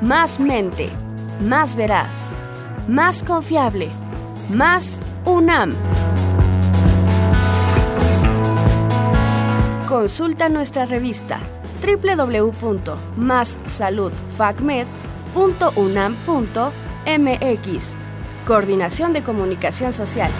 más mente, más veraz, más confiable, más UNAM. Consulta nuestra revista www.massaludfacmed.unam.mx. Coordinación de Comunicación Social.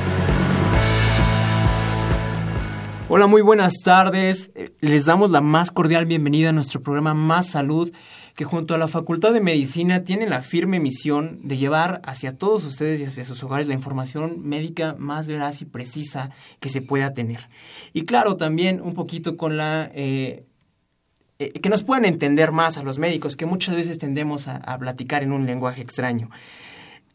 Hola, muy buenas tardes. Les damos la más cordial bienvenida a nuestro programa Más Salud que junto a la Facultad de Medicina tiene la firme misión de llevar hacia todos ustedes y hacia sus hogares la información médica más veraz y precisa que se pueda tener. Y claro, también un poquito con la... Eh, eh, que nos puedan entender más a los médicos, que muchas veces tendemos a platicar en un lenguaje extraño.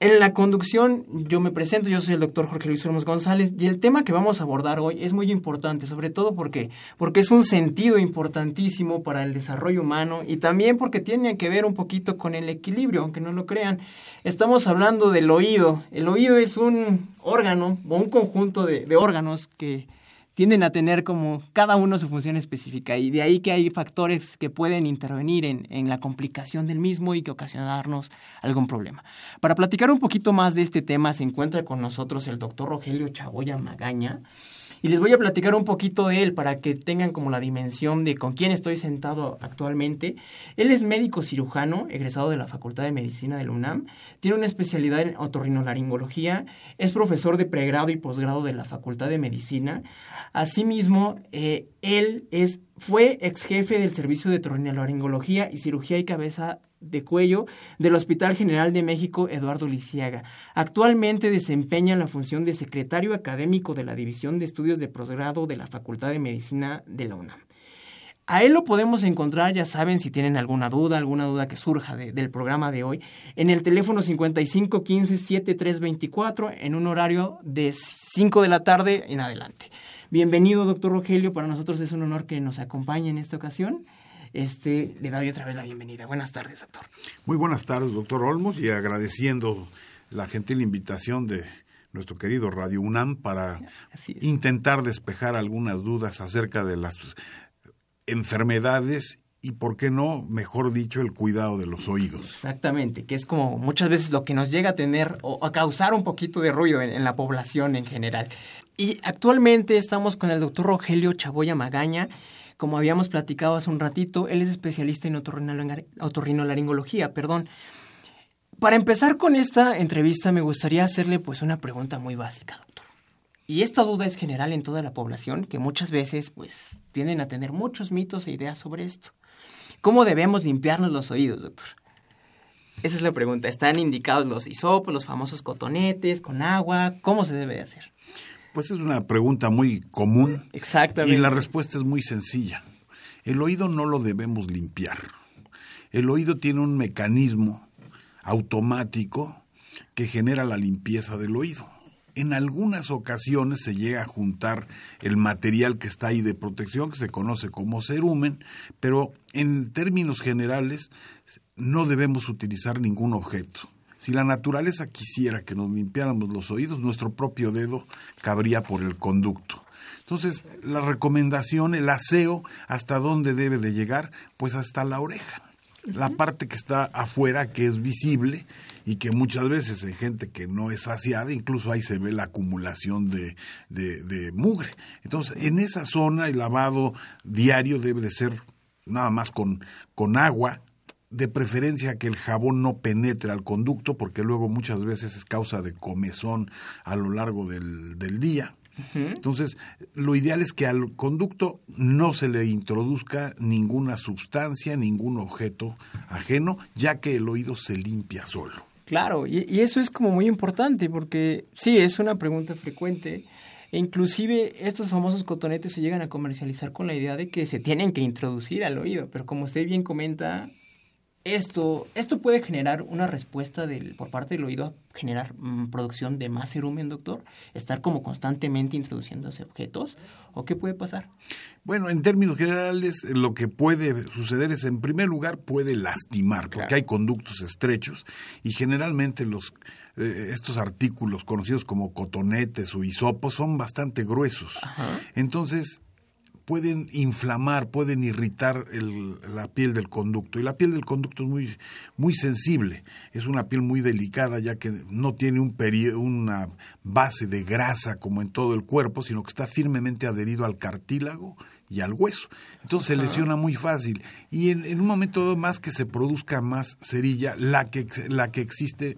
En la conducción yo me presento, yo soy el doctor Jorge Luis Olmos González y el tema que vamos a abordar hoy es muy importante, sobre todo porque, porque es un sentido importantísimo para el desarrollo humano y también porque tiene que ver un poquito con el equilibrio, aunque no lo crean. Estamos hablando del oído. El oído es un órgano o un conjunto de órganos que, tienden a tener como cada uno su función específica y de ahí que hay factores que pueden intervenir en, en, la complicación del mismo y que ocasionarnos algún problema. Para platicar un poquito más de este tema se encuentra con nosotros el doctor Rogelio Chagoya Magaña y les voy a platicar un poquito de él para que tengan como la dimensión de con quién estoy sentado actualmente. Él es médico cirujano, egresado de la Facultad de Medicina de UNAM, tiene una especialidad en otorrinolaringología, es profesor de pregrado y posgrado de la Facultad de Medicina. Asimismo, eh, él es, fue ex jefe del Servicio de Otorrinolaringología y Cirugía y Cabeza de cuello del Hospital General de México Eduardo Lisiaga. Actualmente desempeña la función de secretario académico de la División de Estudios de Posgrado de la Facultad de Medicina de la UNAM. A él lo podemos encontrar, ya saben, si tienen alguna duda, alguna duda que surja del programa de hoy, en el teléfono 55 15 7324 en un horario de 5 de la tarde en adelante. Bienvenido, doctor Rogelio. Para nosotros es un honor que nos acompañe en esta ocasión este, le doy otra vez la bienvenida. Buenas tardes, doctor. Muy buenas tardes, doctor Olmos, y agradeciendo la gentil invitación de nuestro querido Radio UNAM para intentar despejar algunas dudas acerca de las enfermedades y, por qué no, mejor dicho, el cuidado de los oídos. Exactamente, que es como muchas veces lo que nos llega a tener o a causar un poquito de ruido en, en la población en general. Y actualmente estamos con el doctor Rogelio Chaboya Magaña, como habíamos platicado hace un ratito, él es especialista en otorrinolaringología, perdón. Para empezar con esta entrevista me gustaría hacerle pues una pregunta muy básica, doctor. Y esta duda es general en toda la población, que muchas veces pues tienden a tener muchos mitos e ideas sobre esto. ¿Cómo debemos limpiarnos los oídos, doctor? Esa es la pregunta. ¿Están indicados los hisopos, los famosos cotonetes, con agua? ¿Cómo se debe hacer? Pues es una pregunta muy común. Exactamente. Y la respuesta es muy sencilla. El oído no lo debemos limpiar. El oído tiene un mecanismo automático que genera la limpieza del oído. En algunas ocasiones se llega a juntar el material que está ahí de protección, que se conoce como cerumen, pero en términos generales no debemos utilizar ningún objeto. Si la naturaleza quisiera que nos limpiáramos los oídos, nuestro propio dedo cabría por el conducto. Entonces, la recomendación, el aseo, ¿hasta dónde debe de llegar? Pues hasta la oreja. La parte que está afuera, que es visible y que muchas veces hay gente que no es saciada, incluso ahí se ve la acumulación de, de, de mugre. Entonces, en esa zona el lavado diario debe de ser nada más con, con agua, de preferencia que el jabón no penetre al conducto, porque luego muchas veces es causa de comezón a lo largo del, del día. Entonces, lo ideal es que al conducto no se le introduzca ninguna sustancia, ningún objeto ajeno, ya que el oído se limpia solo. Claro, y, y eso es como muy importante, porque sí, es una pregunta frecuente. E inclusive estos famosos cotonetes se llegan a comercializar con la idea de que se tienen que introducir al oído, pero como usted bien comenta, esto, esto puede generar una respuesta del, por parte del oído a generar mm, producción de más cerumen, doctor, estar como constantemente introduciéndose objetos, o qué puede pasar? Bueno, en términos generales, lo que puede suceder es, en primer lugar, puede lastimar, porque hay conductos estrechos y generalmente los eh, estos artículos conocidos como cotonetes o hisopos son bastante gruesos. Entonces, pueden inflamar, pueden irritar la piel del conducto. Y la piel del conducto es muy, muy sensible, es una piel muy delicada ya que no tiene un una base de grasa como en todo el cuerpo, sino que está firmemente adherido al cartílago y al hueso. Entonces se lesiona muy fácil. Y en, en un momento más que se produzca más cerilla, la que, la que existe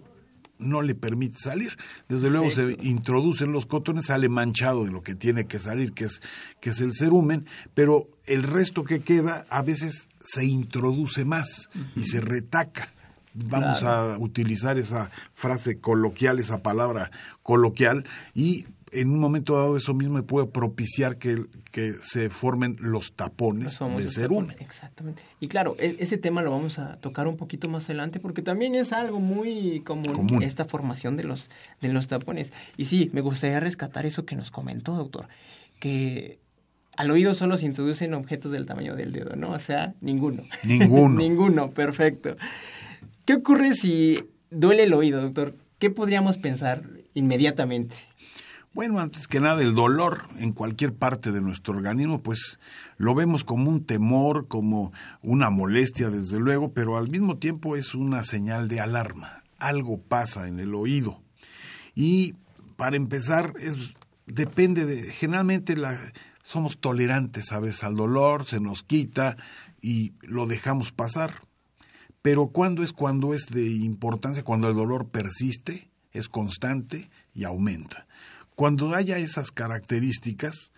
no le permite salir. Desde luego se introducen los cotones, sale manchado de lo que tiene que salir, que es, que es el cerumen, pero el resto que queda a veces se introduce más y se retaca. Vamos a utilizar esa frase coloquial, esa palabra coloquial, y en un momento dado eso mismo puede propiciar que, que se formen los tapones de cerumen. Exactamente. Y claro, e, ese tema lo vamos a tocar un poquito más adelante porque también es algo muy común, esta formación de los, de los tapones. Y sí, me gustaría rescatar eso que nos comentó, doctor, que al oído solo se introducen objetos del tamaño del dedo, ¿no? O sea, ninguno. Ninguno. ninguno, perfecto. ¿Qué ocurre si duele el oído, doctor? ¿Qué podríamos pensar inmediatamente? Bueno, antes que nada, el dolor en cualquier parte de nuestro organismo, pues lo vemos como un temor, como una molestia, desde luego, pero al mismo tiempo es una señal de alarma. Algo pasa en el oído. Y para empezar, es, depende de, generalmente somos tolerantes, ¿sabes? Al dolor, se nos quita y lo dejamos pasar. Pero ¿cuándo es cuando es de importancia? Cuando el dolor persiste, es constante y aumenta. Cuando haya esas características,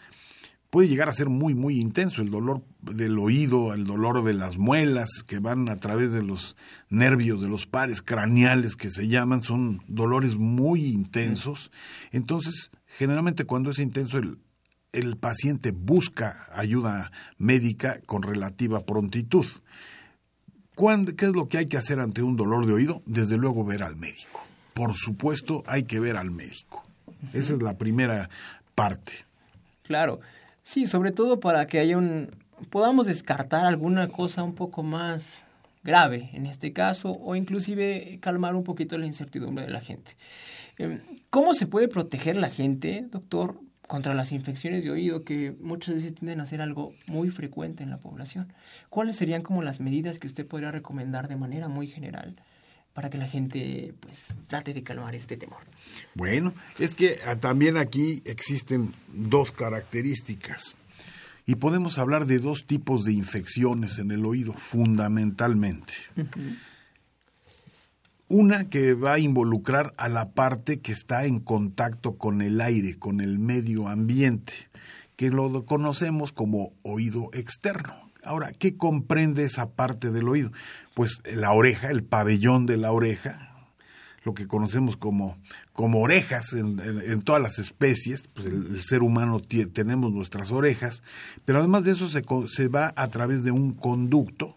puede llegar a ser muy, muy intenso el dolor del oído, el dolor de las muelas que van a través de los nervios, de los pares craneales que se llaman, son dolores muy intensos. Entonces, generalmente cuando es intenso, el, el paciente busca ayuda médica con relativa prontitud. ¿Qué es lo que hay que hacer ante un dolor de oído? Desde luego ver al médico. Por supuesto, hay que ver al médico. Esa es la primera parte. Claro, sí, sobre todo para que haya un podamos descartar alguna cosa un poco más grave en este caso o inclusive calmar un poquito la incertidumbre de la gente. Em, ¿Cómo se puede proteger la gente, doctor, contra las infecciones de oído que muchas veces tienden a ser algo muy frecuente en la población? ¿Cuáles serían como las medidas que usted podría recomendar de manera muy general para que la gente pues trate de calmar este temor. Bueno, es que ah, también aquí existen dos características y podemos hablar de dos tipos de infecciones en el oído fundamentalmente. Una que va a involucrar a la parte que está en contacto con el aire, con el medio ambiente, que lo conocemos como oído externo. Ahora, ¿qué comprende esa parte del oído? Pues la oreja, el pabellón de la oreja, lo que conocemos como, como orejas en, todas las especies, pues el, ser humano tenemos nuestras orejas, pero además de eso se, se va a través de un conducto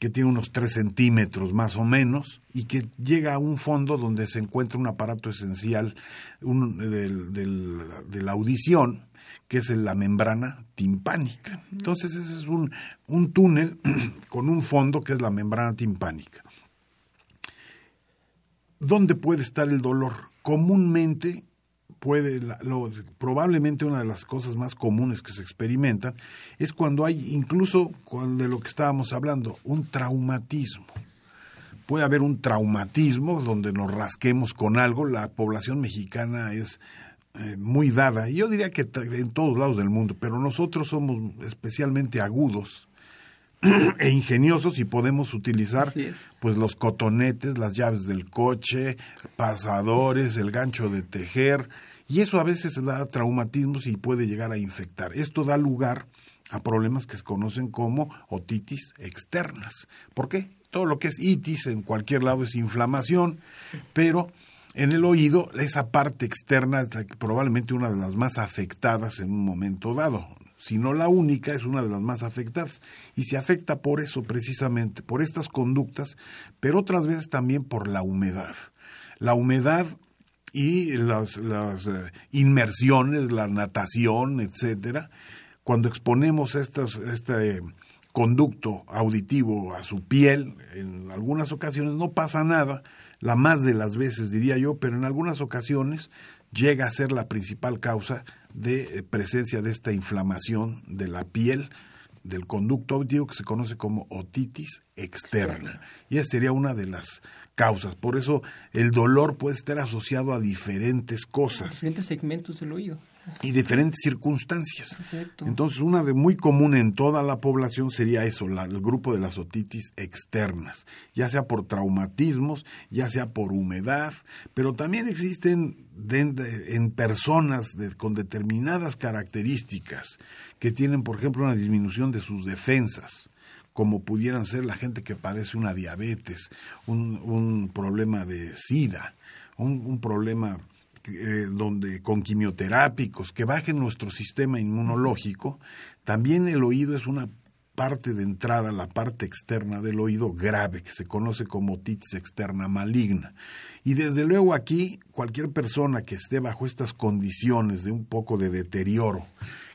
que tiene unos 3 centímetros más o menos y que llega a un fondo donde se encuentra un aparato esencial de la audición que es la membrana timpánica. Entonces ese es un, un túnel con un fondo que es la membrana timpánica. ¿Dónde puede estar el dolor? Comúnmente puede, probablemente una de las cosas más comunes que se experimentan es cuando hay, incluso de lo que estábamos hablando, un traumatismo. Puede haber un traumatismo donde nos rasquemos con algo. La población mexicana es eh, muy dada, yo diría que en todos lados del mundo, pero nosotros somos especialmente agudos e ingeniosos y podemos utilizar pues los cotonetes, las llaves del coche, pasadores, el gancho de tejer, y eso a veces da traumatismos y puede llegar a infectar. Esto da lugar a problemas que se conocen como otitis externas. ¿Por qué? Todo lo que es itis en cualquier lado es inflamación, pero en el oído, esa parte externa es probablemente una de las más afectadas en un momento dado. si no la única, es una de las más afectadas. Y se afecta por eso precisamente, por estas conductas, pero otras veces también por la humedad. La humedad y las, las eh, inmersiones, la natación, etcétera, cuando exponemos este conducto auditivo a su piel, en algunas ocasiones no pasa nada, la más de las veces diría yo, pero en algunas ocasiones llega a ser la principal causa de eh, presencia de esta inflamación de la piel del conducto auditivo que se conoce como otitis externa. Y esa sería una de las causas. Por eso el dolor puede estar asociado a diferentes cosas. Diferentes segmentos del oído y diferentes circunstancias. Entonces, una de muy común en toda la población sería eso, el grupo de las otitis externas, ya sea por traumatismos, ya sea por humedad, pero también existen en personas con determinadas características que tienen, por ejemplo, una disminución de sus defensas como pudieran ser la gente que padece una diabetes, un, problema de sida, un problema eh, donde con quimioterápicos que bajen nuestro sistema inmunológico, también el oído es una parte de entrada, la parte externa del oído grave, que se conoce como otitis externa maligna. Y desde luego aquí, cualquier persona que esté bajo estas condiciones de un poco de deterioro,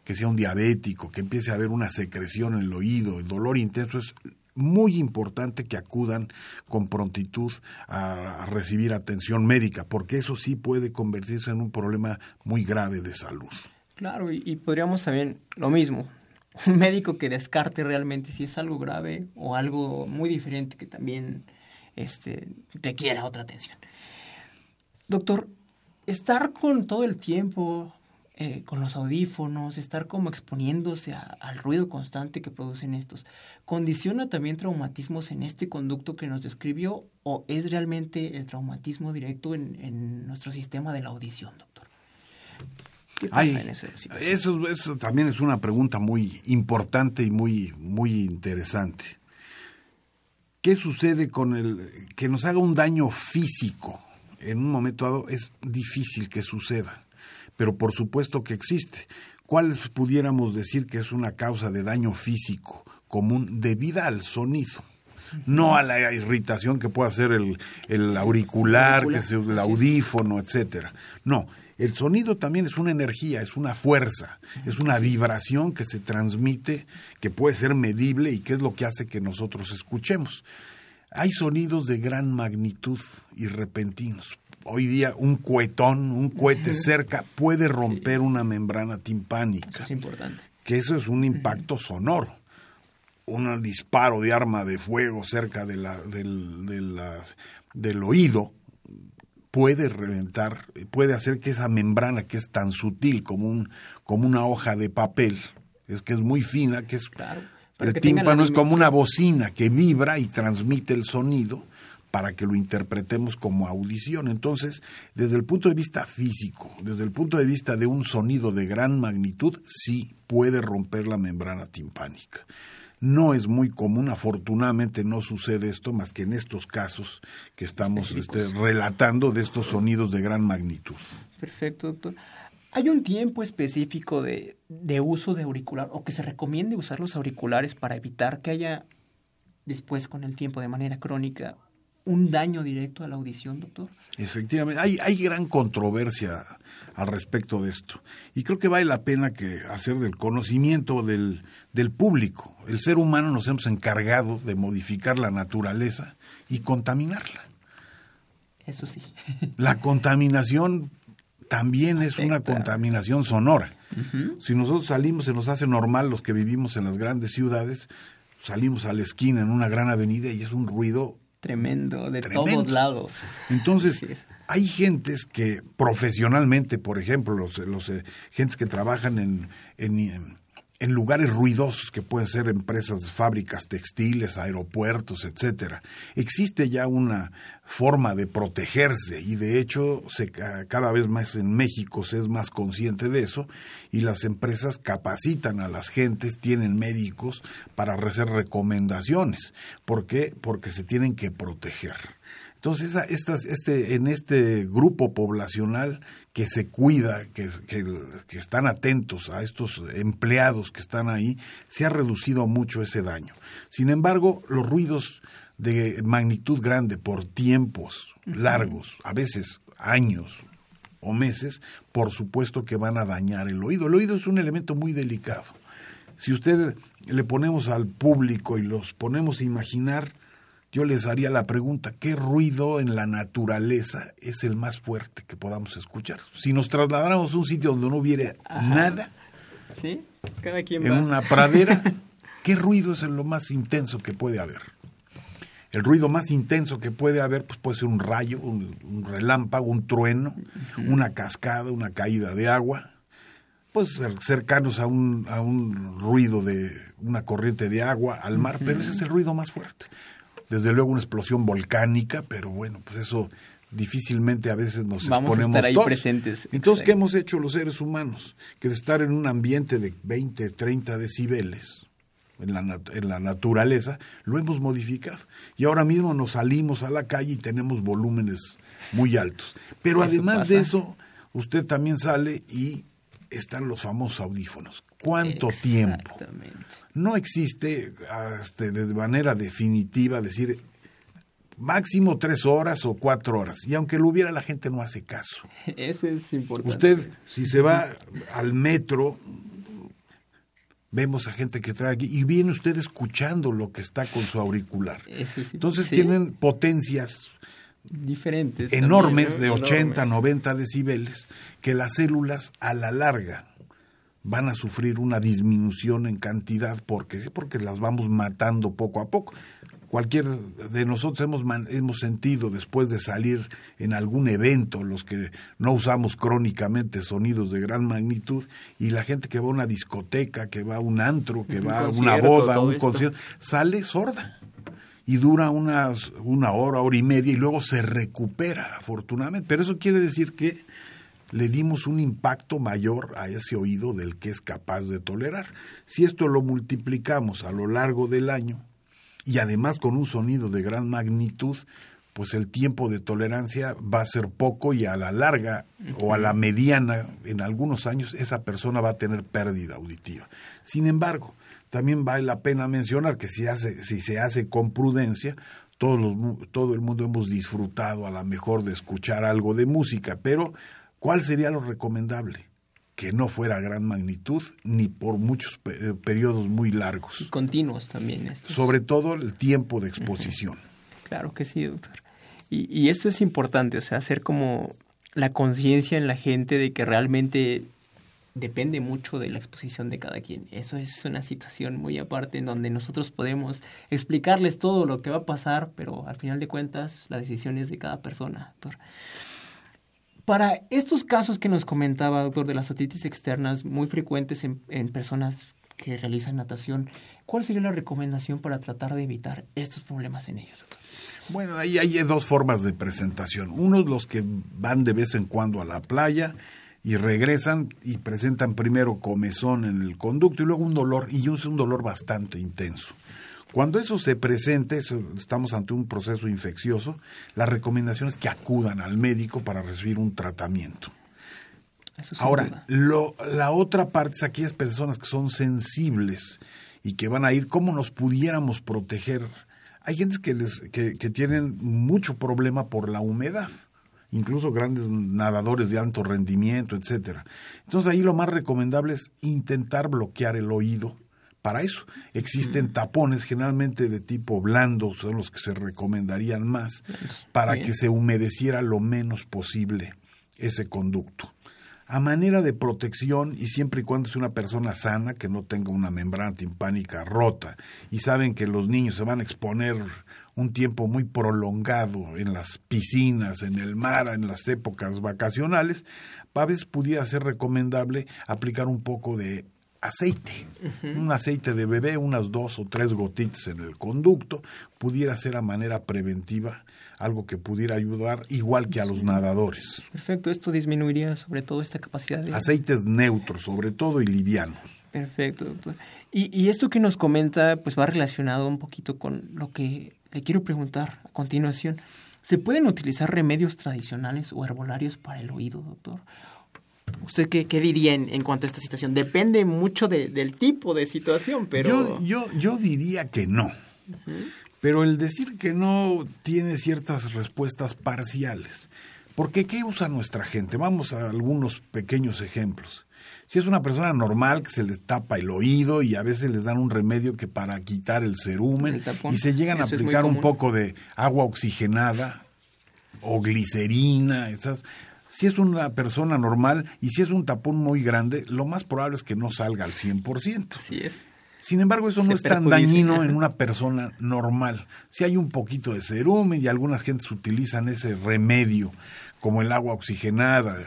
que sea un diabético, que empiece a haber una secreción en el oído, el dolor intenso, es muy importante que acudan con prontitud a, recibir atención médica, porque eso sí puede convertirse en un problema muy grave de salud. Claro, y, podríamos saber lo mismo, un médico que descarte realmente si es algo grave o algo muy diferente que también este, requiera otra atención. Doctor, estar con todo el tiempo eh, con los audífonos, estar como exponiéndose al ruido constante que producen estos, ¿condiciona también traumatismos en este conducto que nos describió o es realmente el traumatismo directo en, nuestro sistema de la audición, doctor? ¿Qué pasa en esa? Eso, eso también es una pregunta muy importante y muy, muy interesante. ¿Qué sucede con el que nos haga un daño físico en un momento dado? Es difícil que suceda pero por supuesto que existe. ¿Cuál pudiéramos decir que es una causa de daño físico común debida al sonido? No a la irritación que pueda hacer el, el auricular, que es el audífono, etcétera. No, el sonido también es una energía, es una fuerza, es una vibración que se transmite, que puede ser medible y que es lo que hace que nosotros escuchemos. Hay sonidos de gran magnitud y repentinos hoy día un cuetón, un cohete cerca, puede romper una membrana timpánica. Eso es importante. Que eso es un impacto sonoro. Un disparo de arma de fuego cerca de la, del, de las, del oído puede reventar, puede hacer que esa membrana que es tan sutil como, un, como una hoja de papel, es que es muy fina, que es... el tímpano es como una bocina que vibra y transmite el sonido para que lo interpretemos como audición. Entonces, desde el punto de vista físico, desde el punto de vista de un sonido de gran magnitud, sí puede romper la membrana timpánica. No es muy común, afortunadamente no sucede esto más que en estos casos que estamos este, relatando de estos sonidos de gran magnitud. Perfecto, doctor. ¿Hay un tiempo específico de, de uso de auricular o que se recomiende usar los auriculares para evitar que haya después con el tiempo de manera crónica un daño directo a la audición, doctor? Efectivamente, hay, hay gran controversia al respecto de esto. Y creo que vale la pena que hacer del conocimiento del, del público. El ser humano nos hemos encargado de modificar la naturaleza y contaminarla. Eso sí. La contaminación también es una contaminación sonora. Si nosotros salimos, se nos hace normal los que vivimos en las grandes ciudades, salimos a la esquina en una gran avenida y es un ruido Tremendo, de todos lados. Entonces, hay gentes que profesionalmente, por ejemplo, los, los eh, gentes que trabajan en, en, en, lugares ruidosos, que pueden ser empresas, fábricas textiles, aeropuertos, etcétera, existe ya una forma de protegerse y de hecho se, cada vez más en México se es más consciente de eso y las empresas capacitan a las gentes, tienen médicos para hacer recomendaciones. ¿Por qué? Porque se tienen que proteger. Entonces, estas, este, en este grupo poblacional que se cuida, que, que, están atentos a estos empleados que están ahí, se ha reducido mucho ese daño. Sin embargo, los ruidos de magnitud grande por tiempos largos, a veces años o meses, por supuesto que van a dañar el oído. El oído es un elemento muy delicado. Si usted le ponemos al público y los ponemos a imaginar, yo les haría la pregunta, ¿qué ruido en la naturaleza es el más fuerte que podamos escuchar? Si nos trasladáramos a un sitio donde no hubiera nada, en una pradera, ¿qué ruido es lo más intenso que puede haber? El ruido más intenso que puede haber pues puede ser un rayo, un, relámpago, un trueno, una cascada, una caída de agua, pues cercanos a un, a un ruido de una corriente de agua al mar, pero ese es el ruido más fuerte desde luego una explosión volcánica, pero bueno, pues eso difícilmente a veces nos Vamos exponemos a estar ahí presentes. Entonces, ¿qué hemos hecho los seres humanos? Que de estar en un ambiente de 20, 30 decibeles en la, en la naturaleza, lo hemos modificado. Y ahora mismo nos salimos a la calle y tenemos volúmenes muy altos. Pero además de eso, usted también sale y están los famosos audífonos. ¿Cuánto tiempo? No existe este, de manera definitiva decir máximo tres horas o cuatro horas. Y aunque lo hubiera, la gente no hace caso. Eso es importante. Usted, si se va al metro, vemos a gente que trae aquí y viene usted escuchando lo que está con su auricular. Entonces tienen potencias diferentes enormes de 80, 90 decibeles que las células a la larga van a sufrir una disminución en cantidad porque porque las vamos matando poco a poco. Cualquier de nosotros hemos, hemos sentido después de salir en algún evento, los que no usamos crónicamente sonidos de gran magnitud, y la gente que va a una discoteca, que va a un antro, que va a una boda, un concierto, sale sorda y dura unas, una hora, hora y media y luego se recupera, afortunadamente. Pero eso quiere decir que le dimos un impacto mayor a ese oído del que es capaz de tolerar. Si esto lo multiplicamos a lo largo del año y además con un sonido de gran magnitud, pues el tiempo de tolerancia va a ser poco y a la larga o a la mediana, en algunos años, esa persona va a tener pérdida auditiva. Sin embargo, también vale la pena mencionar que si, hace, si se hace con prudencia, todos los, todo el mundo hemos disfrutado a lo mejor de escuchar algo de música, pero ¿Cuál sería lo recomendable? Que no fuera gran magnitud ni por muchos eh, periodos muy largos. Y continuos también. Estos. Sobre todo el tiempo de exposición. Claro que sí, doctor. Y, y esto es importante, o sea, hacer como la conciencia en la gente de que realmente depende mucho de la exposición de cada quien. Eso es una situación muy aparte en donde nosotros podemos explicarles todo lo que va a pasar, pero al final de cuentas la decisión es de cada persona, doctor. Para estos casos que nos comentaba, doctor, de las otitis externas muy frecuentes en, personas que realizan natación, ¿cuál sería la recomendación para tratar de evitar estos problemas en ellos? Bueno, ahí hay dos formas de presentación. Unos los que van de vez en cuando a la playa y regresan y presentan primero comezón en el conducto y luego un dolor, y es un dolor bastante intenso. Cuando eso se presente, estamos ante un proceso infeccioso, la recomendación es que acudan al médico para recibir un tratamiento. Ahora, lo, la otra parte es aquellas personas que son sensibles y que van a ir, ¿cómo nos pudiéramos proteger? Hay gente que, les, que, que tienen mucho problema por la humedad incluso grandes nadadores de alto rendimiento, etcétera. Entonces ahí lo más recomendable es intentar bloquear el oído para eso. Existen tapones generalmente de tipo blando, son los que se recomendarían más, para que se humedeciera lo menos posible ese conducto. A manera de protección, y siempre y cuando sea una persona sana, que no tenga una membrana timpánica rota, y saben que los niños se van a exponer un tiempo muy prolongado en las piscinas, en el mar, en las épocas vacacionales, a veces pudiera ser recomendable aplicar un poco de aceite, un aceite de bebé, unas dos o tres gotitas en el conducto, pudiera ser a manera preventiva algo que pudiera ayudar igual que a los nadadores. Perfecto, esto disminuiría sobre todo esta capacidad de... Aceites neutros sobre todo y livianos. Perfecto, doctor. Y, y esto que nos comenta pues va relacionado un poquito con lo que le quiero preguntar a continuación. ¿Se pueden utilizar remedios tradicionales o herbolarios para el oído, doctor? ¿Usted qué, qué diría en, en, cuanto a esta situación? Depende mucho de, del tipo de situación, pero... Yo, yo, yo diría que no. Pero el decir que no tiene ciertas respuestas parciales. Porque ¿qué usa nuestra gente? Vamos a algunos pequeños ejemplos. Si es una persona normal que se le tapa el oído y a veces les dan un remedio que para quitar el cerumen y se llegan a aplicar un poco de agua oxigenada o glicerina, esas, si es una persona normal y si es un tapón muy grande, lo más probable es que no salga al 100%. Así es. Sin embargo, eso no es tan dañino en una persona normal. Si hay un poquito de cerumen y algunas gentes utilizan ese remedio, como el agua oxigenada,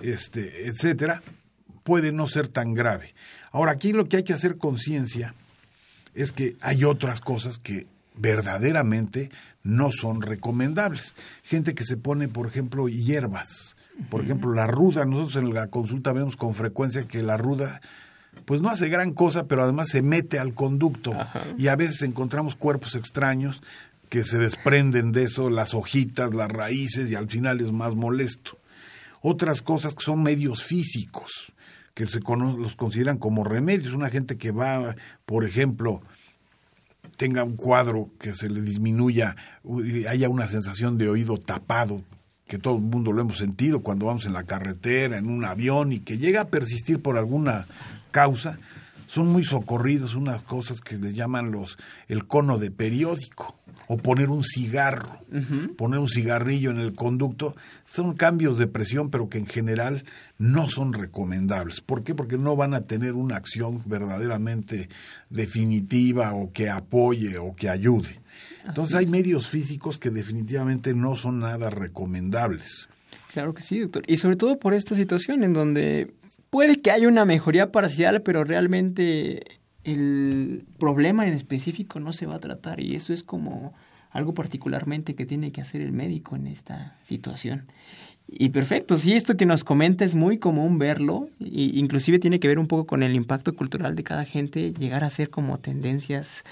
este, etcétera, puede no ser tan grave. Ahora, aquí lo que hay que hacer conciencia es que hay otras cosas que verdaderamente no son recomendables. Gente que se pone, por ejemplo, hierbas. Por ejemplo, la ruda, nosotros en la consulta vemos con frecuencia que la ruda pues no hace gran cosa, pero además se mete al conducto y a veces encontramos cuerpos extraños que se desprenden de eso, las hojitas, las raíces y al final es más molesto. Otras cosas que son medios físicos, que se los consideran como remedios. Una gente que va, por ejemplo, tenga un cuadro que se le disminuya, haya una sensación de oído tapado, que todo el mundo lo hemos sentido cuando vamos en la carretera, en un avión, y que llega a persistir por alguna causa, son muy socorridos unas cosas que le llaman los el cono de periódico o poner un cigarro, poner un cigarrillo en el conducto, son cambios de presión, pero que en general no son recomendables. ¿Por qué? Porque no van a tener una acción verdaderamente definitiva o que apoye o que ayude. Entonces hay medios físicos que definitivamente no son nada recomendables. Claro que sí, doctor. Y sobre todo por esta situación en donde puede que haya una mejoría parcial, pero realmente el problema en específico no se va a tratar y eso es como algo particularmente que tiene que hacer el médico en esta situación. Y perfecto, sí, esto que nos comenta es muy común verlo, e inclusive tiene que ver un poco con el impacto cultural de cada gente, llegar a ser como tendencias.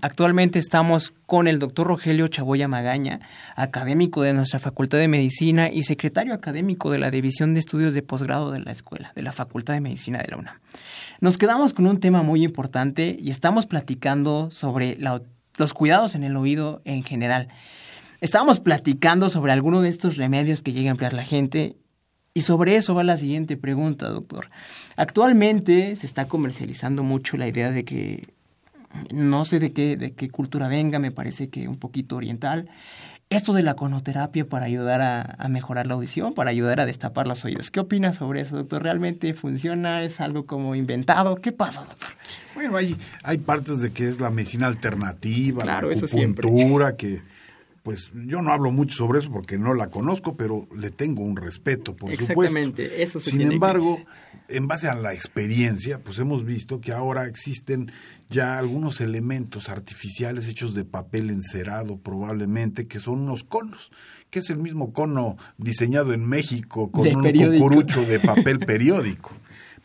Actualmente estamos con el doctor Rogelio Chaboya Magaña, académico de nuestra Facultad de Medicina y secretario académico de la División de Estudios de Posgrado de la Escuela, de la Facultad de Medicina de la UNAM. Nos quedamos con un tema muy importante y estamos platicando sobre los cuidados en el oído en general. Estábamos platicando sobre alguno de estos remedios que llega a emplear la gente y sobre eso va la siguiente pregunta, doctor. Actualmente se está comercializando mucho la idea de que no sé de qué, de qué cultura venga, me parece que un poquito oriental. Esto de la conoterapia para ayudar a, a, mejorar la audición, para ayudar a destapar los oídos. ¿Qué opinas sobre eso, doctor? ¿Realmente funciona? ¿Es algo como inventado? ¿Qué pasa, doctor? Bueno, hay, hay partes de que es la medicina alternativa, la acupuntura, que pues yo no hablo mucho sobre eso porque no la conozco, pero le tengo un respeto, por Exactamente, supuesto. eso se Sin embargo, en base a la experiencia, pues hemos visto que ahora existen ya algunos elementos artificiales hechos de papel encerado probablemente, que son unos conos, que es el mismo cono diseñado en México con un cucurucho de papel periódico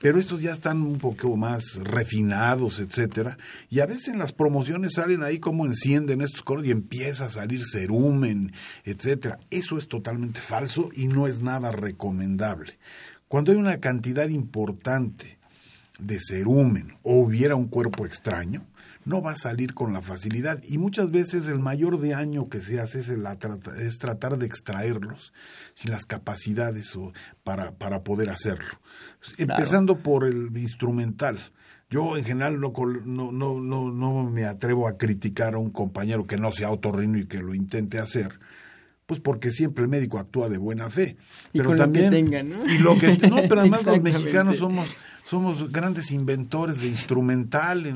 pero estos ya están un poco más refinados, etcétera, y a veces en las promociones salen ahí como encienden estos conos y empieza a salir cerumen, etcétera. Eso es totalmente falso y no es nada recomendable. Cuando hay una cantidad importante de cerumen o hubiera un cuerpo extraño, no va a salir con la facilidad y muchas veces el mayor daño que se hace es, el, es tratar de extraerlos sin las capacidades para, para poder hacerlo. Empezando por el instrumental. Yo en general no, no, no, no, me atrevo a criticar a un compañero que no sea otorrino y que lo intente hacer, pues porque siempre el médico actúa de buena fe. Pero también, Y lo que no, pero además los mexicanos somos somos grandes inventores de instrumental,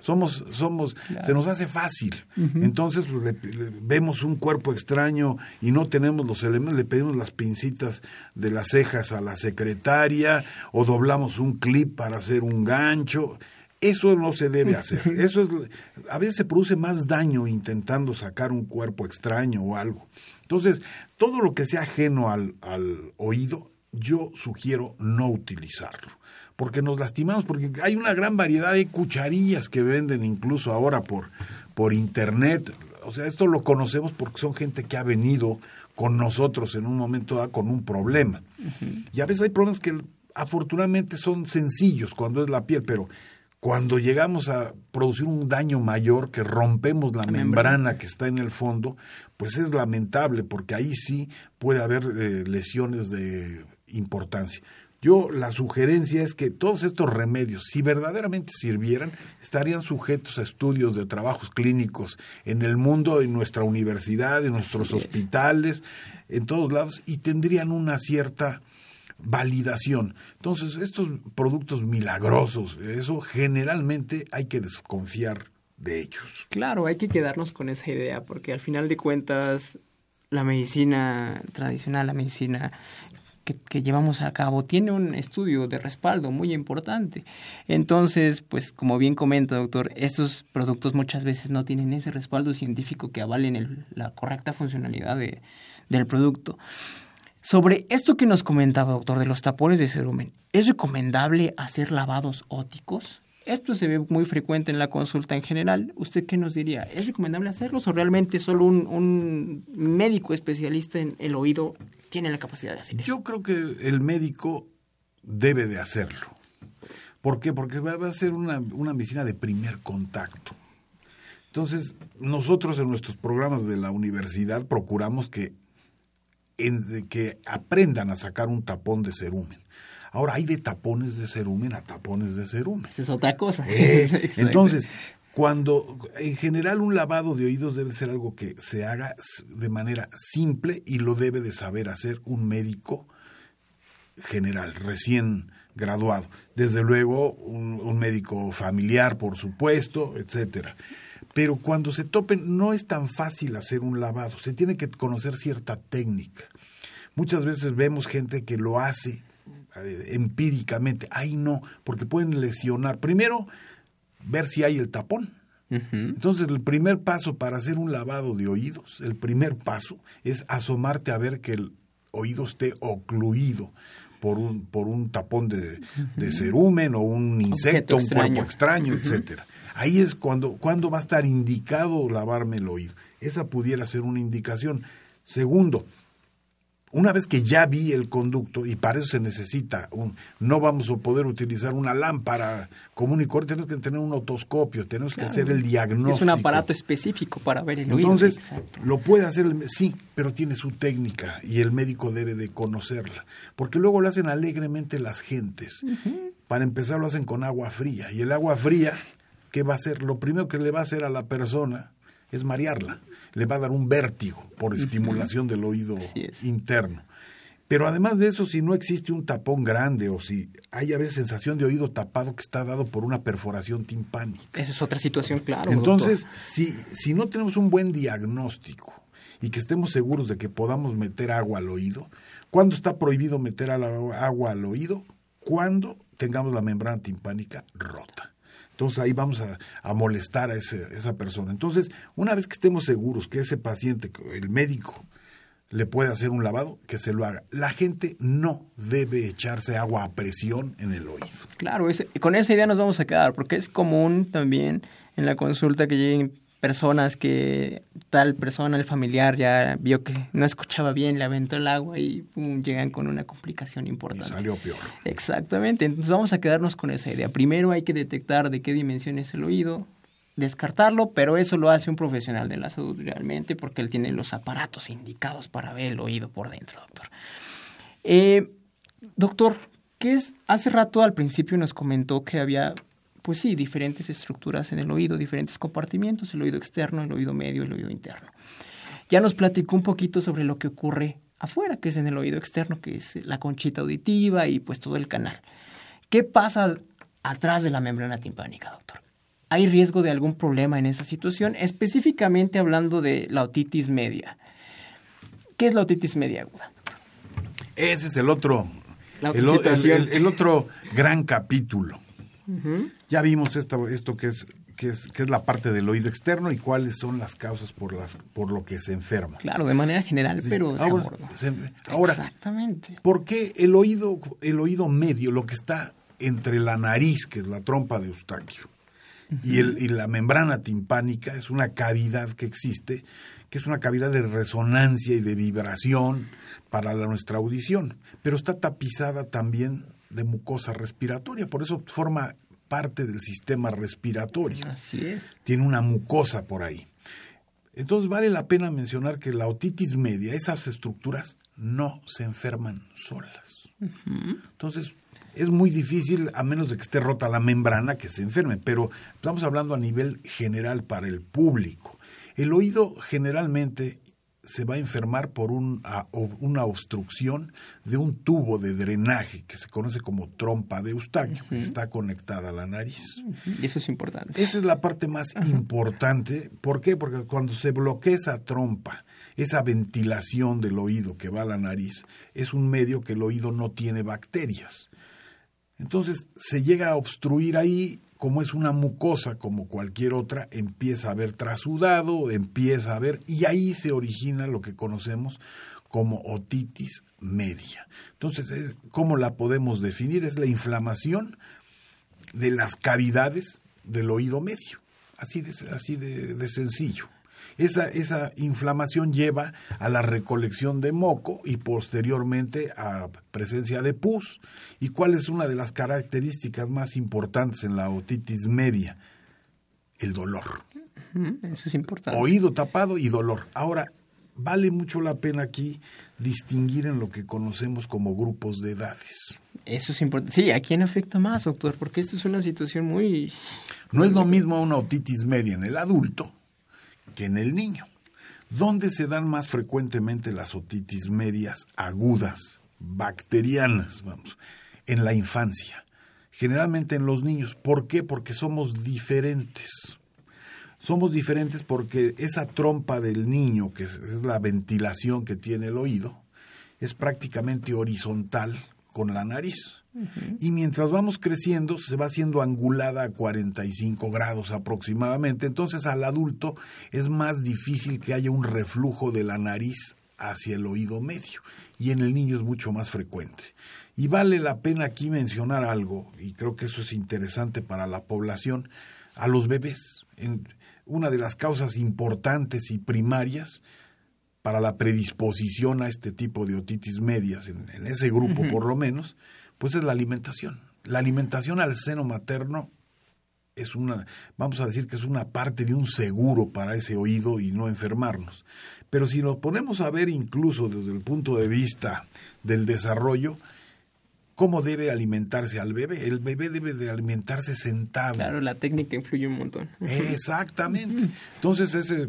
somos, somos, se nos hace fácil. Entonces pues, vemos un cuerpo extraño y no tenemos los elementos, le pedimos las pincitas de las cejas a la secretaria o doblamos un clip para hacer un gancho. Eso no se debe hacer. Eso es, a veces se produce más daño intentando sacar un cuerpo extraño o algo. Entonces, todo lo que sea ajeno al, al oído, yo sugiero no utilizarlo porque nos lastimamos, porque hay una gran variedad de cucharillas que venden incluso ahora por, por internet. O sea, esto lo conocemos porque son gente que ha venido con nosotros en un momento dado con un problema. Y a veces hay problemas que afortunadamente son sencillos cuando es la piel, pero cuando llegamos a producir un daño mayor, que rompemos la, membrana. que está en el fondo, pues es lamentable porque ahí sí puede haber eh, lesiones de importancia. Yo la sugerencia es que todos estos remedios, si verdaderamente sirvieran, estarían sujetos a estudios de trabajos clínicos en el mundo, en nuestra universidad, en nuestros hospitales, en todos lados, y tendrían una cierta validación. Entonces, estos productos milagrosos, eso generalmente hay que desconfiar de ellos. Claro, hay que quedarnos con esa idea, porque al final de cuentas, la medicina tradicional, la medicina que, llevamos a cabo tiene un estudio de respaldo muy importante. Entonces, pues como bien comenta, doctor, estos productos muchas veces no tienen ese respaldo científico que avalen la correcta funcionalidad de, del producto. Sobre esto que nos comentaba, doctor, de los tapones de cerumen, ¿es recomendable hacer lavados óticos? Esto se ve muy frecuente en la consulta en general. ¿Usted qué nos diría? ¿Es recomendable hacerlos o realmente solo un, un médico especialista en el oído tiene la capacidad de hacer eso? Yo creo que el médico debe de hacerlo. ¿Por qué? Porque va, a ser una, una medicina de primer contacto. Entonces, nosotros en nuestros programas de la universidad procuramos que, en, que aprendan a sacar un tapón de cerumen. Ahora hay de tapones de cerumen a tapones de cerumen. Esa es otra cosa. Eh, entonces, cuando en general un lavado de oídos debe ser algo que se haga de manera simple y lo debe de saber hacer un médico general, recién graduado. Desde luego, un, un médico familiar, por supuesto, etcétera. Pero cuando se topen, no es tan fácil hacer un lavado. Se tiene que conocer cierta técnica. Muchas veces vemos gente que lo hace empíricamente. Ahí no, porque pueden lesionar. Primero, ver si hay el tapón. Entonces, el primer paso para hacer un lavado de oídos, el primer paso es asomarte a ver que el oído esté ocluido por un, por un tapón de, cerumen o un insecto, un cuerpo extraño, etcétera. Ahí es cuando, cuando va a estar indicado lavarme el oído. Esa pudiera ser una indicación. Segundo, una vez que ya vi el conducto, y para eso se necesita un, no vamos a poder utilizar una lámpara común y corriente, tenemos que tener un otoscopio, tenemos que hacer el diagnóstico. Es un aparato específico para ver el oído. Entonces, lo puede hacer, sí, pero tiene su técnica y el médico debe de conocerla, porque luego lo hacen alegremente las gentes. Para empezar lo hacen con agua fría, y el agua fría, ¿qué va a hacer? Lo primero que le va a hacer a la persona es marearla le va a dar un vértigo por estimulación del oído interno. Pero además de eso, si no existe un tapón grande o si hay a veces sensación de oído tapado que está dado por una perforación timpánica. Esa es otra situación, claro. Entonces, si, si no tenemos un buen diagnóstico y que estemos seguros de que podamos meter agua al oído, ¿cuándo está prohibido meter agua al oído? Cuando tengamos la membrana timpánica rota. Entonces ahí vamos a, molestar a esa persona. Entonces, una vez que estemos seguros que ese paciente, el médico, le puede hacer un lavado, que se lo haga. La gente no debe echarse agua a presión en el oído. Claro, con esa idea nos vamos a quedar, porque es común también en la consulta que lleguen personas que tal persona, el familiar, ya vio que no escuchaba bien, le aventó el agua y llegan con una complicación importante. salió peor. Exactamente, entonces vamos a quedarnos con esa idea. Primero hay que detectar de qué dimensión es el oído, descartarlo, pero eso lo hace un profesional de la salud realmente porque él tiene los aparatos indicados para ver el oído por dentro, doctor. Eh, doctor, ¿qué es? Hace rato al principio nos comentó que había pues sí, diferentes estructuras en el oído, diferentes compartimientos, el oído externo, el oído medio, el oído interno. Ya nos platicó un poquito sobre lo que ocurre afuera, que es en el oído externo, que es la conchita auditiva y pues todo el canal. ¿Qué pasa atrás de la membrana timpánica, doctor? ¿Hay riesgo de algún problema en esa situación? Específicamente hablando de la otitis media. ¿Qué es la otitis media aguda? Ese es el otro, el, otro gran capítulo. Ya vimos esto, esto que es que es, que es la parte del oído externo y cuáles son las causas por las por lo que se enferma. Claro, de manera general, pero ahora, Exactamente. ¿Por qué el oído el oído medio, lo que está entre la nariz, que es la trompa de Eustaquio, y, el, y la membrana timpánica es una cavidad que existe, que es una cavidad de resonancia y de vibración para la, nuestra audición, pero está tapizada también de mucosa respiratoria, por eso forma parte del sistema respiratorio. Así es. Tiene una mucosa por ahí. Entonces vale la pena mencionar que la otitis media, esas estructuras no se enferman solas. Entonces es muy difícil, a menos de que esté rota la membrana, que se enferme, pero estamos hablando a nivel general para el público. El oído generalmente se va a enfermar por una obstrucción de un tubo de drenaje que se conoce como trompa de Eustaquio, que está conectada a la nariz. Y eso es importante. Esa es la parte más importante. ¿Por qué? Porque cuando se bloquea esa trompa, esa ventilación del oído que va a la nariz, es un medio que el oído no tiene bacterias. Entonces se llega a obstruir ahí como es una mucosa como cualquier otra, empieza a haber trasudado, empieza a haber, y ahí se origina lo que conocemos como otitis media. Entonces, ¿cómo la podemos definir? Es la inflamación de las cavidades del oído medio, así de, así de sencillo. Esa, esa inflamación lleva a la recolección de moco y posteriormente a presencia de pus. ¿Y cuál es una de las características más importantes en la otitis media? El dolor. Eso es importante. Oído tapado y dolor. Ahora, vale mucho la pena aquí distinguir en lo que conocemos como grupos de edades. Eso es importante. Sí, ¿a quién afecta más, doctor? Porque esto es una situación muy... No es lo mismo una otitis media en el adulto que en el niño. ¿Dónde se dan más frecuentemente las otitis medias agudas, bacterianas? Vamos, en la infancia. Generalmente en los niños. ¿Por qué? Porque somos diferentes. Somos diferentes porque esa trompa del niño, que es la ventilación que tiene el oído, es prácticamente horizontal con la nariz. Y mientras vamos creciendo, se va haciendo angulada a 45 grados aproximadamente. Entonces al adulto es más difícil que haya un reflujo de la nariz hacia el oído medio. Y en el niño es mucho más frecuente. Y vale la pena aquí mencionar algo, y creo que eso es interesante para la población, a los bebés. En una de las causas importantes y primarias para la predisposición a este tipo de otitis medias, en, ese grupo por lo menos, pues es la alimentación. La alimentación al seno materno es una, vamos a decir que es una parte de un seguro para ese oído y no enfermarnos. Pero si nos ponemos a ver incluso desde el punto de vista del desarrollo, cómo debe alimentarse al bebé. El bebé debe de alimentarse sentado. Claro, la técnica influye un montón. Exactamente. Entonces, ese,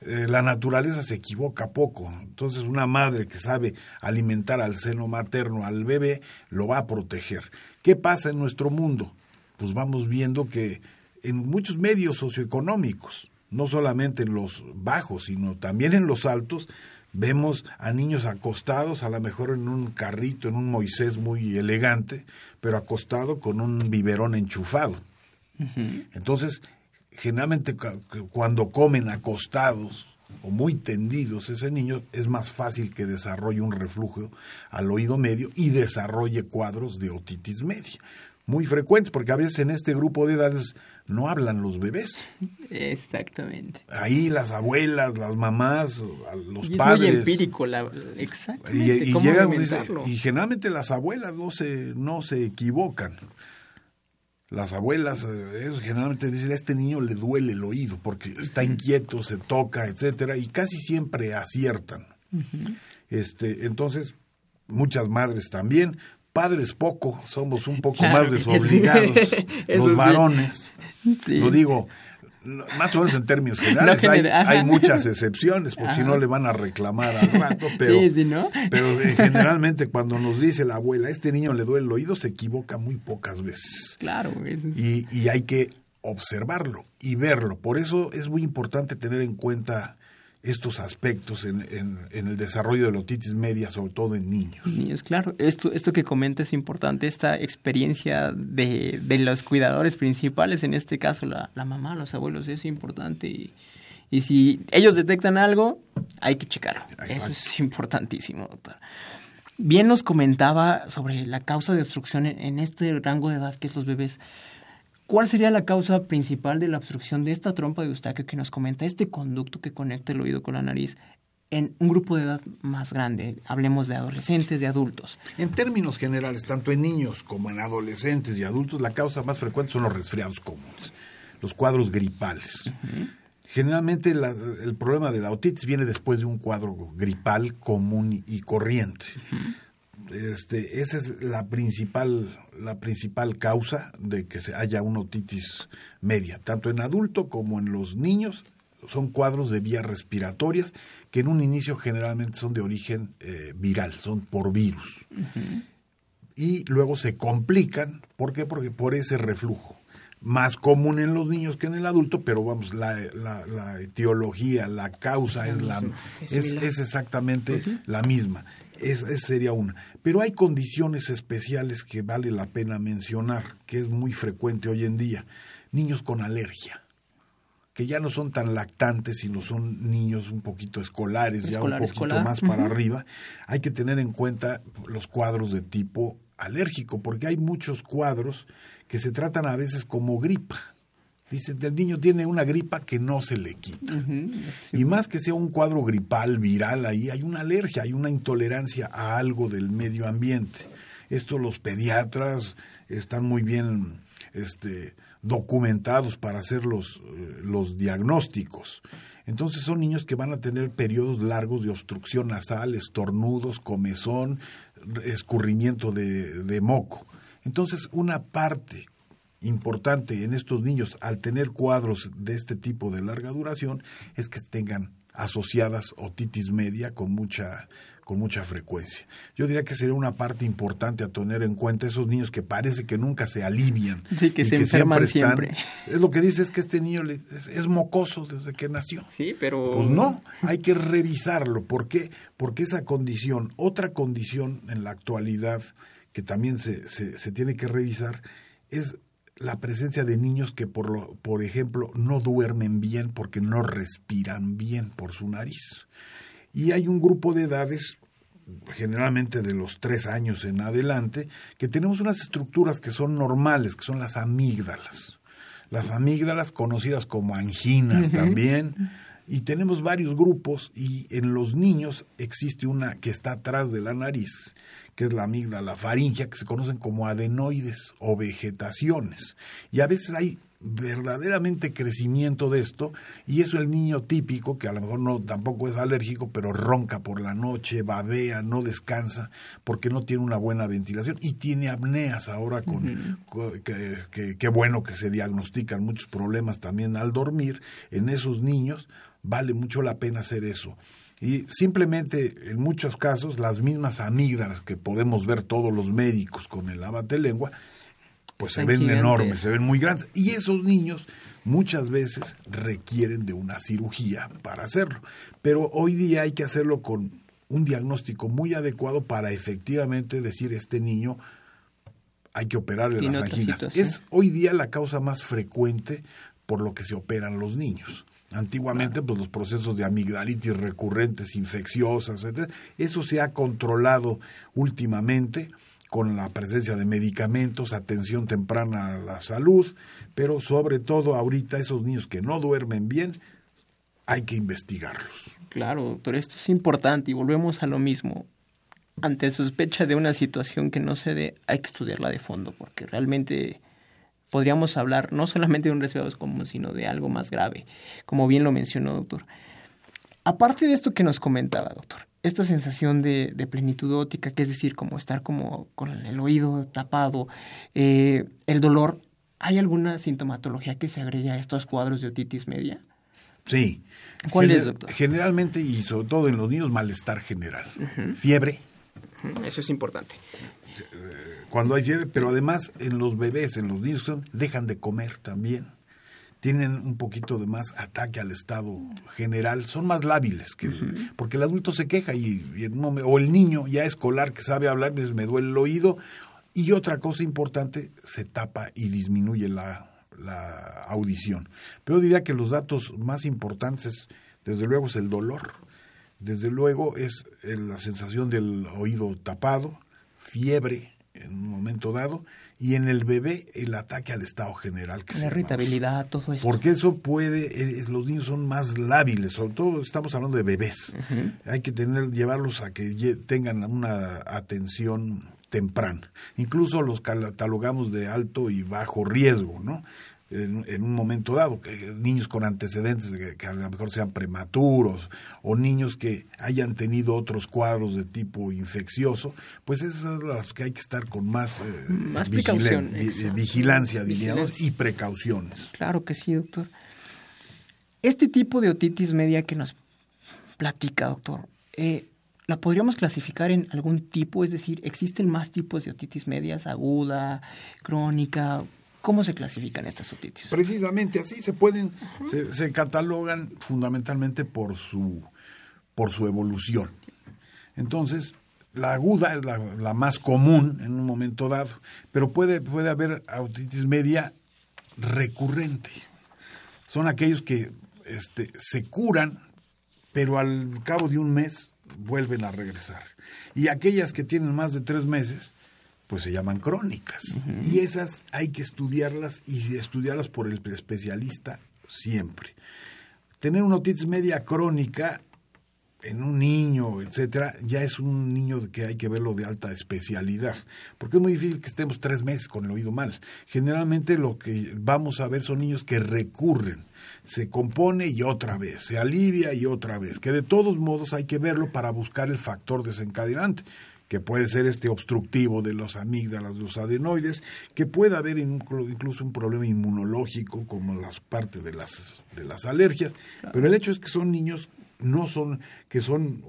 eh, la naturaleza se equivoca poco. Entonces, una madre que sabe alimentar al seno materno al bebé, lo va a proteger. ¿Qué pasa en nuestro mundo? Pues vamos viendo que en muchos medios socioeconómicos, no solamente en los bajos, sino también en los altos, vemos a niños acostados, a lo mejor en un carrito, en un Moisés muy elegante, pero acostado con un biberón enchufado. Entonces, generalmente cuando comen acostados o muy tendidos ese niño, es más fácil que desarrolle un reflujo al oído medio y desarrolle cuadros de otitis media. Muy frecuentes, porque a veces en este grupo de edades no hablan los bebés. Exactamente. Ahí las abuelas, las mamás, los y padres. Es muy empírico, la, exactamente. Y, llegan, y generalmente las abuelas no se, no se equivocan. Las abuelas eh, generalmente dicen, a este niño le duele el oído porque está inquieto, se toca, etcétera, y casi siempre aciertan. este, entonces, muchas madres también, padres poco, somos un poco más desobligados, los varones. Lo digo más o menos en términos generales. hay, muchas excepciones, porque si no le van a reclamar al rato. Pero, pero eh, generalmente cuando nos dice la abuela, este niño le duele el oído, se equivoca muy pocas veces. Claro. y, y hay que observarlo y verlo. Por eso es muy importante tener en cuenta estos aspectos en, en, el desarrollo de la otitis media, sobre todo en niños. Niños, claro. Esto, esto que comenta es importante, esta experiencia de, de los cuidadores principales, en este caso la, la mamá, los abuelos, es importante. Y, y, si ellos detectan algo, hay que checarlo. Eso es importantísimo, doctor. Bien nos comentaba sobre la causa de obstrucción en, en este rango de edad que es los bebés. ¿Cuál sería la causa principal de la obstrucción de esta trompa de Eustaquio que nos comenta, este conducto que conecta el oído con la nariz en un grupo de edad más grande? Hablemos de adolescentes, de adultos. En términos generales, tanto en niños como en adolescentes y adultos, la causa más frecuente son los resfriados comunes, los cuadros gripales. Generalmente el problema de la otitis viene después de un cuadro gripal común y corriente. Este, esa es la principal, la principal causa de que se haya una otitis media, tanto en adulto como en los niños. Son cuadros de vías respiratorias que en un inicio generalmente son de origen eh, viral, son por virus. Y luego se complican, ¿por qué? Porque por ese reflujo más común en los niños que en el adulto, pero vamos, la, la, etiología, la causa es, la, es, es exactamente la misma. Esa sería una. Pero hay condiciones especiales que vale la pena mencionar, que es muy frecuente hoy en día. Niños con alergia, que ya no son tan lactantes, sino son niños un poquito escolares, ya un poquito más para arriba. Hay que tener en cuenta los cuadros de tipo alérgico, porque hay muchos cuadros que se tratan a veces como gripa Dicen, el niño tiene una gripa que no se le quita. y más que sea un cuadro gripal, viral, ahí hay una alergia, hay una intolerancia a algo del medio ambiente. Esto los pediatras están muy bien este, documentados para hacer los, eh, los diagnósticos. Entonces son niños que van a tener periodos largos de obstrucción nasal, estornudos, comezón, escurrimiento de, de moco. Entonces una parte importante en estos niños al tener cuadros de este tipo de larga duración es que tengan asociadas otitis media con mucha con mucha frecuencia. Yo diría que sería una parte importante a tener en cuenta esos niños que parece que nunca se alivian. Sí, que se enferman siempre, Es lo que dice es que este niño es, mocoso desde que nació. Sí, pero... Pues no, hay que revisarlo. ¿Por qué? Porque esa condición, otra condición en la actualidad que también se, se, se tiene que revisar es la presencia de niños que, por, lo, por ejemplo, no duermen bien porque no respiran bien por su nariz. Y hay un grupo de edades, generalmente de los tres años en adelante, que tenemos unas estructuras que son normales, que son las amígdalas. Las amígdalas conocidas como anginas también. Y tenemos varios grupos y en los niños existe una que está atrás de la nariz, que es la amígdala faringea, que se conocen como adenoides o vegetaciones. Y a veces hay verdaderamente crecimiento de esto y eso el niño típico que a lo mejor no tampoco es alérgico pero ronca por la noche babea no descansa porque no tiene una buena ventilación y tiene apneas ahora con, que, bueno que se diagnostican muchos problemas también al dormir en esos niños vale mucho la pena hacer eso y simplemente, en muchos casos, las mismas amígdalas que podemos ver todos los médicos con el abate lengua, pues se ven enormes, se ven muy grandes. Y esos niños muchas veces requieren de una cirugía para hacerlo. Pero hoy día hay que hacerlo con un diagnóstico muy adecuado para efectivamente decir este niño hay que operarle las anginas. Es hoy día la causa más frecuente por lo que se operan los niños. Antiguamente, pues los procesos de amigdalitis recurrentes, infecciosas, etc. Eso se ha controlado últimamente con la presencia de medicamentos, atención temprana a la salud, pero sobre todo ahorita esos niños que no duermen bien, hay que investigarlos. Claro, doctor, esto es importante y volvemos a lo mismo. Ante sospecha de una situación que no se dé, hay que estudiarla de fondo, porque realmente podríamos hablar no solamente de un resfriado común, sino de algo más grave, como bien lo mencionó, doctor. Aparte de esto que nos comentaba, doctor, esta sensación de, plenitud óptica, que es decir, como estar como con el oído tapado, eh, el dolor, ¿hay alguna sintomatología que se agregue a estos cuadros de otitis media? Sí. ¿Cuál es, doctor? Generalmente, y sobre todo en los niños, malestar general. Fiebre. Eso es importante. Eh, cuando hay fiebre, pero además en los bebés, en los niños, dejan de comer también. Tienen un poquito de más ataque al estado general, son más lábiles, que porque el adulto se queja y, o el niño ya escolar que sabe hablar, les me duele el oído. Y otra cosa importante, se tapa y disminuye la, la audición. Pero diría que los datos más importantes, desde luego, es el dolor. Desde luego es la sensación del oído tapado, fiebre, en un momento dado, y en el bebé el ataque al estado general. Que la irritabilidad, todo eso. Porque eso puede, los niños son más lábiles, sobre todo estamos hablando de bebés. Hay que tener, llevarlos a que tengan una atención temprana. Incluso los catalogamos de alto y bajo riesgo, ¿no? En, un momento dado, que niños con antecedentes que, a lo mejor sean prematuros o niños que hayan tenido otros cuadros de tipo infeccioso, pues esas son las que hay que estar con más, eh, vigilancia, diríamos, y precauciones. Claro que sí, doctor. Este tipo de otitis media que nos platica, doctor, eh, ¿la podríamos clasificar en algún tipo? Es decir, ¿existen más tipos de otitis medias, aguda, crónica? ¿Cómo se clasifican estas otitis? Precisamente así se pueden, se, catalogan fundamentalmente por su, por su evolución. Entonces, la aguda es la, más común en un momento dado, pero puede, puede haber otitis media recurrente. Son aquellos que este, se curan, pero al cabo de un mes vuelven a regresar. Y aquellas que tienen más de tres meses, pues se llaman crónicas. Y esas hay que estudiarlas y estudiarlas por el especialista siempre. Tener una otitis media crónica en un niño, etcétera, ya es un niño que hay que verlo de alta especialidad, porque es muy difícil que estemos tres meses con el oído mal. Generalmente lo que vamos a ver son niños que recurren, se compone y otra vez, se alivia y otra vez, que de todos modos hay que verlo para buscar el factor desencadenante que puede ser este obstructivo de los amígdalas, de los adenoides, que puede haber incluso un problema inmunológico como las parte de las de las alergias, pero el hecho es que son niños no son que son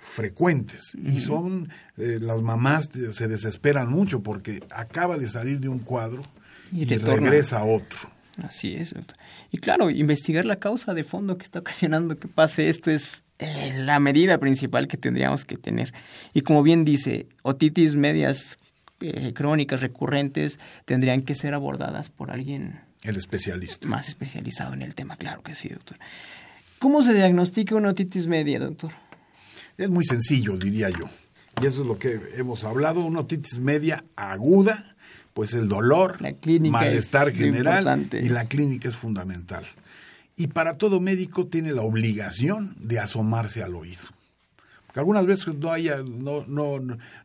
frecuentes y son eh, las mamás se desesperan mucho porque acaba de salir de un cuadro y, regresa a otro. Así es. Y claro, investigar la causa de fondo que está ocasionando que pase esto es eh, la medida principal que tendríamos que tener. Y como bien dice, otitis medias eh, crónicas recurrentes tendrían que ser abordadas por alguien. El especialista. Más especializado en el tema, claro que sí, doctor. ¿Cómo se diagnostica una otitis media, doctor? Es muy sencillo, diría yo. Y eso es lo que hemos hablado, una otitis media aguda, pues el dolor, malestar general y la clínica es fundamental. Y para todo médico tiene la obligación de asomarse al oído. Porque algunas veces no haya, no, no,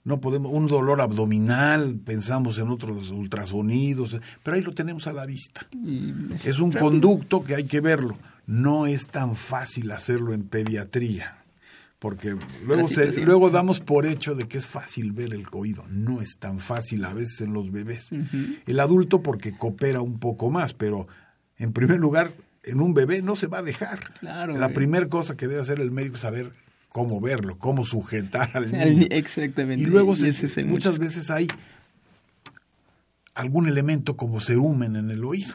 no podemos, un dolor abdominal, pensamos en otros ultrasonidos, pero ahí lo tenemos a la vista. es un conducto que hay que verlo. No es tan fácil hacerlo en pediatría porque luego, luego damos por hecho de que es fácil ver el oído. No es tan fácil a veces en los bebés. El adulto porque coopera un poco más, pero en primer lugar en un bebé no se va a dejar. la primera cosa que debe hacer el médico es saber cómo verlo, cómo sujetar al niño. Exactamente. Y luego muchas veces hay algún elemento como cerumen en el oído.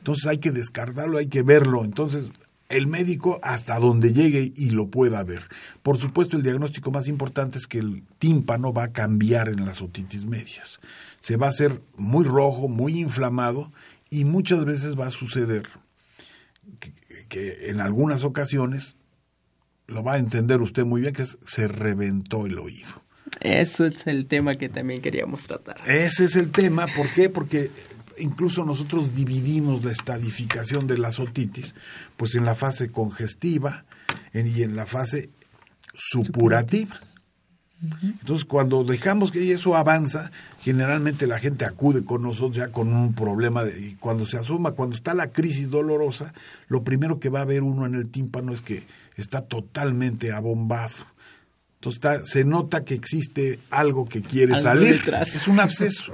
Entonces hay que descartarlo, hay que verlo. Entonces el médico hasta donde llegue y lo pueda ver. Por supuesto, el diagnóstico más importante es que el tímpano va a cambiar en las otitis medias. Se va a hacer muy rojo, muy inflamado y muchas veces va a suceder que, en algunas ocasiones lo va a entender usted muy bien, que se reventó el oído. Eso es el tema que también queríamos tratar. Ese es el tema, ¿por qué? Porque incluso nosotros dividimos la estadificación de la otitis, pues en la fase congestiva y en la fase supurativa. Entonces, cuando dejamos que eso avanza, generalmente la gente acude con nosotros ya con un problema de, y cuando se asoma, cuando está la crisis dolorosa, lo primero que va a ver uno en el tímpano es que está totalmente abombado. Entonces se nota que existe algo que quiere salir. Es un absceso.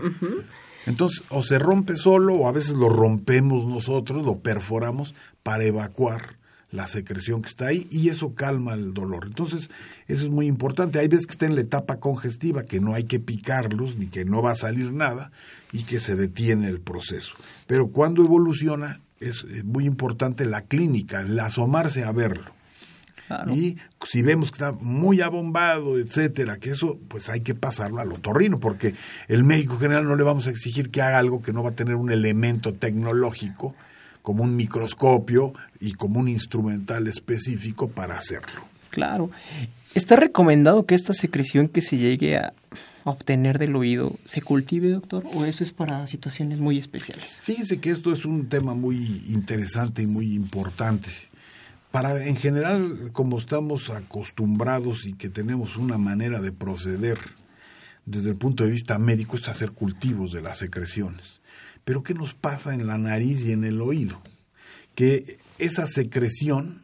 Entonces, o se rompe solo o a veces lo rompemos nosotros, lo perforamos para evacuar la secreción que está ahí y eso calma el dolor. Entonces, eso es muy importante. Hay veces que está en la etapa congestiva, que no hay que picarlos ni que no va a salir nada y que se detiene el proceso. Pero cuando evoluciona, es eh, muy importante la clínica, el asomarse a verlo. Y si vemos que está muy abombado, etcétera, que eso, pues hay que pasarlo al otorrino, porque el médico general no le vamos a exigir que haga algo que no va a tener un elemento tecnológico como un microscopio y como un instrumental específico para hacerlo. Claro. Está recomendado que esta secreción que se llegue a, obtener del oído se cultive, doctor? ¿O eso es para situaciones muy especiales? Fíjese que esto es un tema muy interesante y muy importante. Para, en general, como estamos acostumbrados y que tenemos una manera de proceder desde el punto de vista médico, es hacer cultivos de las secreciones. Pero ¿qué nos pasa en la nariz y en el oído? Que esa secreción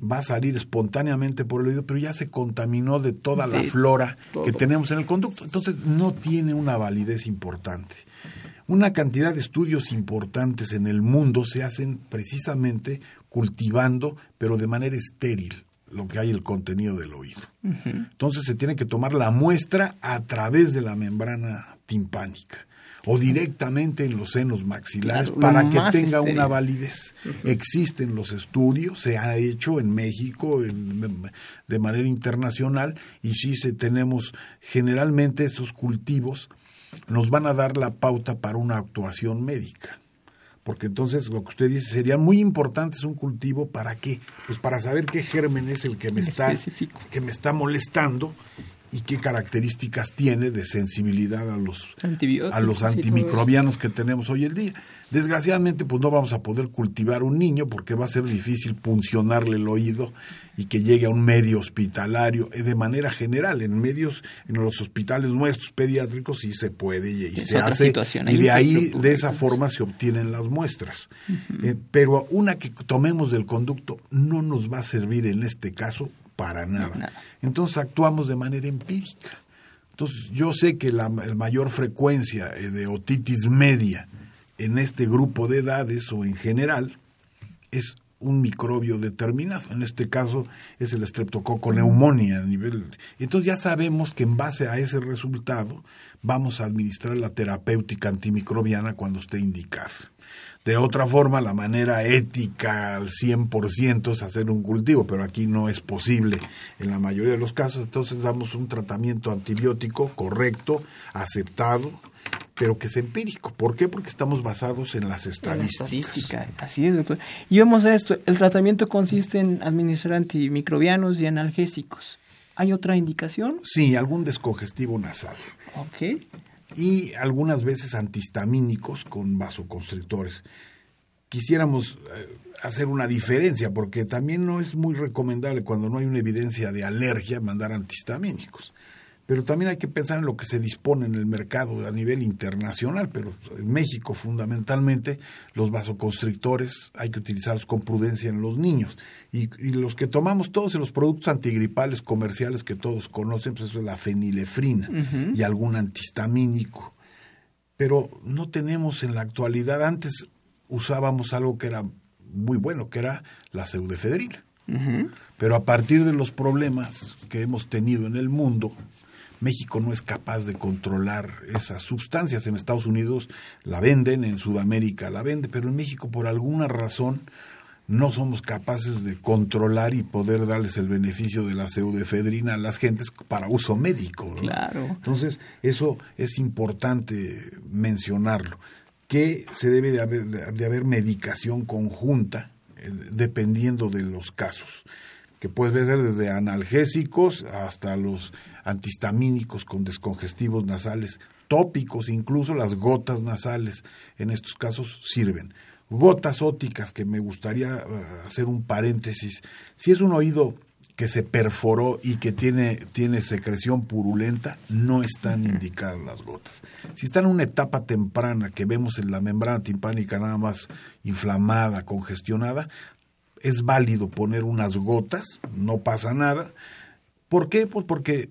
va a salir espontáneamente por el oído, pero ya se contaminó de toda la flora que tenemos en el conducto. Entonces no tiene una validez importante. Una cantidad de estudios importantes en el mundo se hacen precisamente cultivando, pero de manera estéril, lo que hay el contenido del oído. Entonces se tiene que tomar la muestra a través de la membrana timpánica o directamente en los senos maxilares para que tenga una validez. Existen los estudios, se ha hecho en México de manera internacional y sí se tenemos generalmente estos cultivos nos van a dar la pauta para una actuación médica. Porque entonces lo que usted dice sería muy importante es un cultivo para qué? Pues para saber qué germen es el que me está que me está molestando y qué características tiene de sensibilidad a los, a los antimicrobianos que tenemos hoy en día. Desgraciadamente, pues no vamos a poder cultivar un niño porque va a ser difícil puncionarle el oído y que llegue a un medio hospitalario eh, de manera general. En medios, en los hospitales nuestros pediátricos sí se puede y, se hace. Y de ahí, de esa forma, se obtienen las muestras. Eh, pero una que tomemos del conducto no nos va a servir en este caso para nada. Entonces actuamos de manera empírica. Entonces yo sé que la, mayor frecuencia eh, de otitis media en este grupo de edades o en general es un microbio determinado. En este caso es el streptococo neumonía a nivel. Entonces ya sabemos que en base a ese resultado vamos a administrar la terapéutica antimicrobiana cuando esté indicada. De otra forma, la manera ética al 100% es hacer un cultivo, pero aquí no es posible en la mayoría de los casos. Entonces damos un tratamiento antibiótico correcto, aceptado, pero que es empírico. ¿Por qué? Porque estamos basados en las estadísticas. estadística, así es, doctor. Y vemos esto, el tratamiento consiste en administrar antimicrobianos y analgésicos. ¿Hay otra indicación? Sí, algún descongestivo nasal. Ok y algunas veces antihistamínicos con vasoconstrictores. Quisiéramos eh, hacer una diferencia porque también no es muy recomendable cuando no hay una evidencia de alergia mandar antihistamínicos pero también hay que pensar en lo que se dispone en el mercado a nivel internacional, pero en México fundamentalmente los vasoconstrictores hay que utilizarlos con prudencia en los niños. Y, los que tomamos todos los productos antigripales comerciales que todos conocen, pues eso es la fenilefrina y algún antihistamínico, pero no tenemos en la actualidad, antes usábamos algo que era muy bueno, que era la pseudefedrina. Pero a partir de los problemas que hemos tenido en el mundo, México no es capaz de controlar esas sustancias. En Estados Unidos la venden, en Sudamérica la venden, pero en México por alguna razón no somos capaces de controlar y poder darles el beneficio de la pseudefedrina a las gentes para uso médico. Claro. Entonces, eso es importante mencionarlo, que se debe de haber, de haber medicación conjunta eh, dependiendo de los casos que puede ser desde analgésicos hasta los antihistamínicos con descongestivos nasales, tópicos, incluso las gotas nasales en estos casos sirven. Gotas óticas, que me gustaría eh, hacer un paréntesis. Si es un oído que se perforó y que tiene, tiene secreción purulenta, no están indicadas las gotas. Si está en una etapa temprana que vemos en la membrana timpánica nada más inflamada, congestionada, es válido poner unas gotas, no pasa nada. ¿Por qué? Pues porque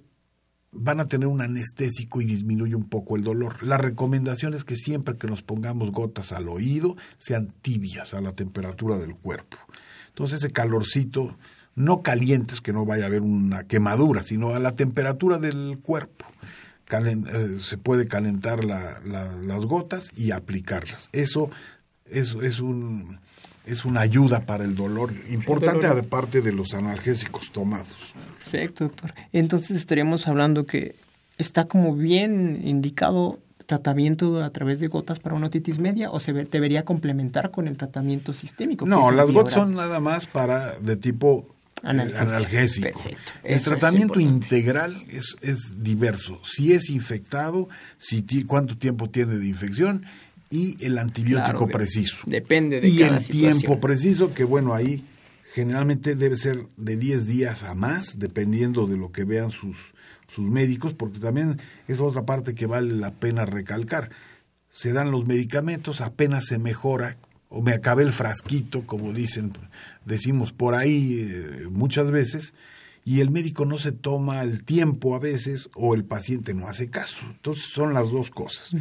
van a tener un anestésico y disminuye un poco el dolor. La recomendación es que siempre que nos pongamos gotas al oído sean tibias a la temperatura del cuerpo. Entonces ese calorcito, no calientes, que no vaya a haber una quemadura, sino a la temperatura del cuerpo. Eh, se puede calentar las gotas y aplicarlas. Eso, eso es un es una ayuda para el dolor importante aparte de los analgésicos tomados. Perfecto, doctor. Entonces estaríamos hablando que está como bien indicado tratamiento a través de gotas para una otitis media o se debería complementar con el tratamiento sistémico. No, las gotas son nada más para de tipo analgésico. El tratamiento integral es, es diverso. Si es infectado, si cuánto tiempo tiene de infección y el antibiótico preciso. Depende de Y el tiempo preciso, que bueno, ahí generalmente debe ser de 10 días a más, dependiendo de lo que vean sus, sus médicos, porque también es otra parte que vale la pena recalcar. Se dan los medicamentos, apenas se mejora, o me acabé el frasquito, como dicen, decimos por ahí eh, muchas veces, y el médico no se toma el tiempo a veces o el paciente no hace caso. Entonces son las dos cosas.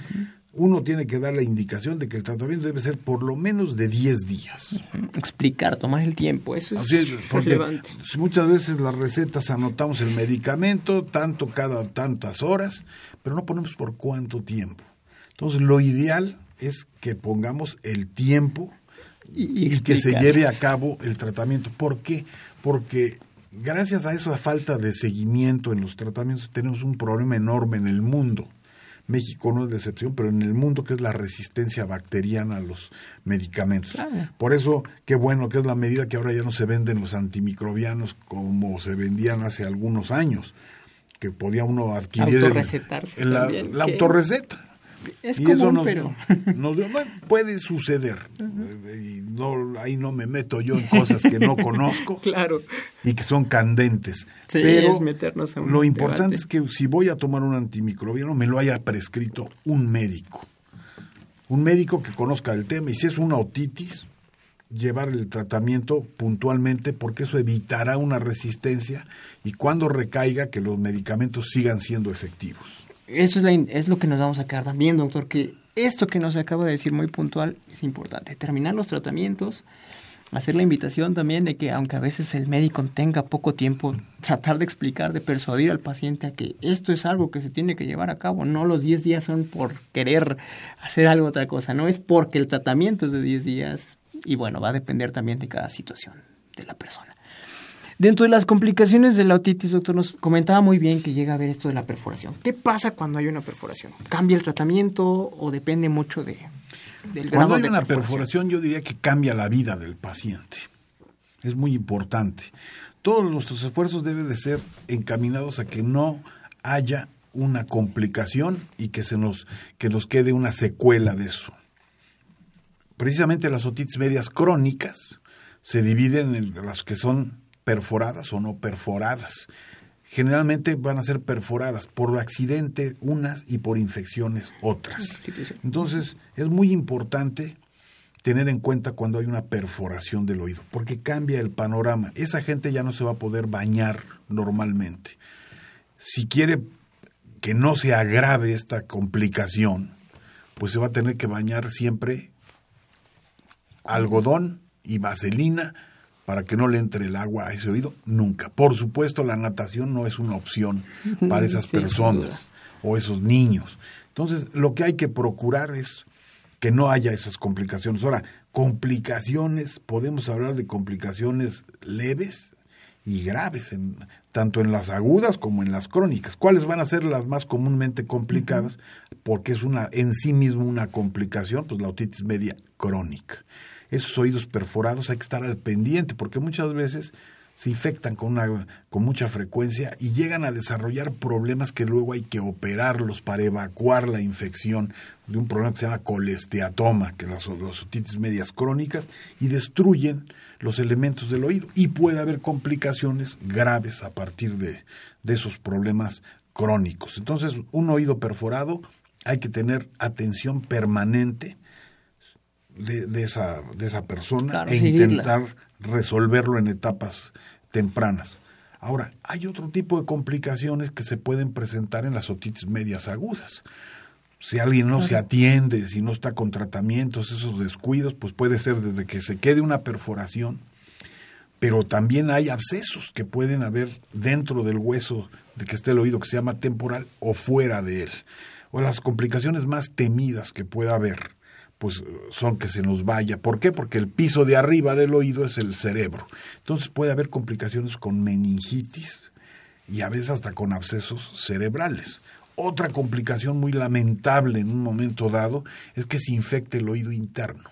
Uno tiene que dar la indicación de que el tratamiento debe ser por lo menos de 10 días. Explicar, tomar el tiempo, eso es, relevante. Muchas veces las recetas anotamos el medicamento, tanto cada tantas horas, pero no ponemos por cuánto tiempo. Entonces lo ideal es que pongamos el tiempo y, que se lleve a cabo el tratamiento. ¿Por qué? Porque gracias a esa falta de seguimiento en los tratamientos tenemos un problema enorme en el mundo. México no es de excepción, pero en el mundo que es la resistencia bacteriana a los medicamentos. Por eso, qué bueno que es la medida que ahora ya no se venden los antimicrobianos como se vendían hace algunos años, que podía uno adquirir la, la autorreceta es y eso pero... puede suceder. Y no, ahí no me meto yo en cosas que no conozco claro. y que son candentes. pero lo importante es que si voy a tomar un antimicrobiano, me lo haya prescrito un médico. Un médico que conozca el tema y si es una otitis, llevar el tratamiento puntualmente porque eso evitará una resistencia y cuando recaiga que los medicamentos sigan siendo efectivos eso es, es lo que nos vamos a quedar también, doctor, que esto que nos acaba de decir muy puntual es importante. Terminar los tratamientos, hacer la invitación también de que aunque a veces el médico tenga poco tiempo, tratar de explicar, de persuadir al paciente a que esto es algo que se tiene que llevar a cabo. No los 10 días son por querer hacer algo otra cosa, no es porque el tratamiento es de 10 días y bueno, va a depender también de cada situación de la persona. Dentro de las complicaciones de la otitis, doctor, nos comentaba muy bien que llega a ver esto de la perforación. ¿Qué pasa cuando hay una perforación? ¿Cambia el tratamiento o depende mucho de, del grado Cuando hay una perforación? yo diría que cambia la vida del paciente. Es muy importante. Todos nuestros esfuerzos deben de ser encaminados a que no haya una complicación y que se nos que nos quede una secuela de eso. Precisamente las otitis medias crónicas se dividen en las que son perforadas o no perforadas. Generalmente van a ser perforadas por accidente unas y por infecciones otras. Entonces es muy importante tener en cuenta cuando hay una perforación del oído, porque cambia el panorama. Esa gente ya no se va a poder bañar normalmente. Si quiere que no se agrave esta complicación, pues se va a tener que bañar siempre algodón y vaselina para que no le entre el agua a ese oído, nunca. Por supuesto, la natación no es una opción para esas personas o esos niños. Entonces, lo que hay que procurar es que no haya esas complicaciones. Ahora, complicaciones, podemos hablar de complicaciones leves y graves, en, tanto en las agudas como en las crónicas. ¿Cuáles van a ser las más comúnmente complicadas? Porque es una en sí mismo una complicación, pues la otitis media crónica esos oídos perforados hay que estar al pendiente, porque muchas veces se infectan con, una, con mucha frecuencia y llegan a desarrollar problemas que luego hay que operarlos para evacuar la infección de un problema que se llama colesteatoma, que las, las otitis medias crónicas, y destruyen los elementos del oído. Y puede haber complicaciones graves a partir de, de esos problemas crónicos. Entonces, un oído perforado hay que tener atención permanente de, esa, de esa persona e intentar resolverlo en etapas tempranas. Ahora, hay otro tipo de complicaciones que se pueden presentar en las otitis medias agudas. Si alguien no se atiende, si no está con tratamientos, esos descuidos, pues puede ser desde que se quede una perforación, pero también hay abscesos que pueden haber dentro del hueso de que esté el oído, que se llama temporal, o fuera de él. O las complicaciones más temidas que pueda haber pues son que se nos vaya. ¿Por qué? Porque el piso de arriba del oído es el cerebro. Entonces puede haber complicaciones con meningitis y a veces hasta con abscesos cerebrales. Otra complicación muy lamentable en un momento dado es que se infecte el oído interno,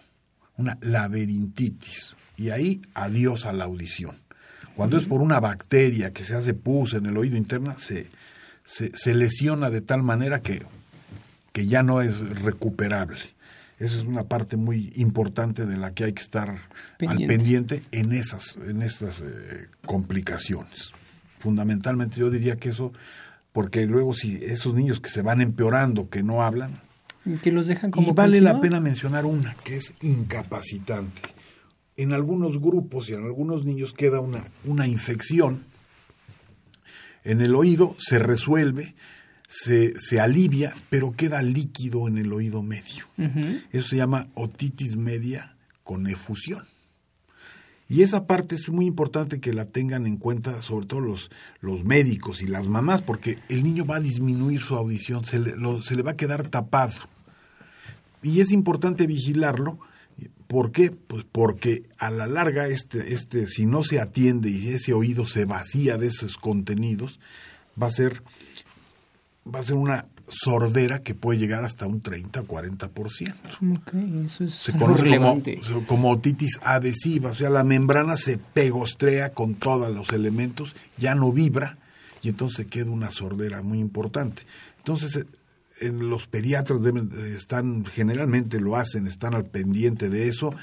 una laberintitis. Y ahí adiós a la audición. Cuando es por una bacteria que se hace pus en el oído interno, se, se, lesiona de tal manera que, que ya no es recuperable. Esa es una parte muy importante de la que hay que estar al pendiente en esas, en estas eh, complicaciones. Fundamentalmente yo diría que eso, porque luego si esos niños que se van empeorando, que no hablan, que los dejan como y vale la pena mencionar una que es incapacitante. En algunos grupos y en algunos niños queda una, una infección en el oído, se resuelve, se, se alivia, pero queda líquido en el oído medio. Eso se llama otitis media con efusión. Y esa parte es muy importante que la tengan en cuenta, sobre todo los, los médicos y las mamás, porque el niño va a disminuir su audición, se le, se le va a quedar tapado. Y es importante vigilarlo. ¿Por qué? Pues porque a la larga, este, este, si no se atiende y ese oído se vacía de esos contenidos, va a ser va a ser una sordera que puede llegar hasta un 30 o 40%. Okay, eso es se conoce como, como, otitis adhesiva, o sea, la membrana se pegostrea con todos los elementos, ya no vibra y entonces queda una sordera muy importante. Entonces, eh, en los pediatras deben, están, generalmente lo hacen, están al pendiente de eso,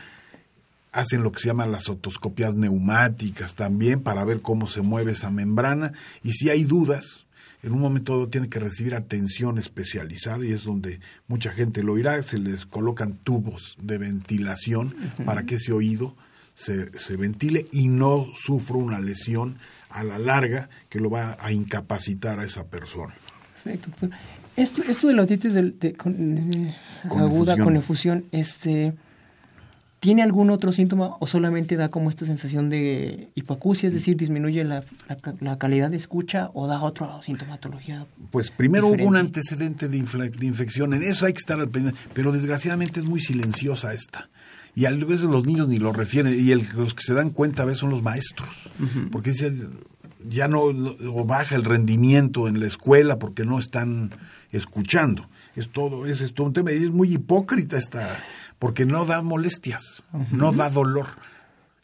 hacen lo que se llaman las otoscopias neumáticas también para ver cómo se mueve esa membrana y si hay dudas, en un momento dado tiene que recibir atención especializada y es donde mucha gente lo irá, se les colocan tubos de ventilación para que ese oído se, se, ventile y no sufra una lesión a la larga que lo va a incapacitar a esa persona. Perfecto, doctor. Esto, esto de la otitis aguda con efusión, este ¿Tiene algún otro síntoma o solamente da como esta sensación de hipoacusia, es decir, disminuye la, calidad de escucha o da otra sintomatología? Pues primero hubo un antecedente de, infección, en eso hay que estar al pendiente, pero desgraciadamente es muy silenciosa esta. Y a veces los niños ni lo refieren, y los que se dan cuenta a veces son los maestros, porque ya no o baja el rendimiento en la escuela porque no están escuchando. Es todo, es, es todo un tema, y es muy hipócrita esta porque no da molestias, no da dolor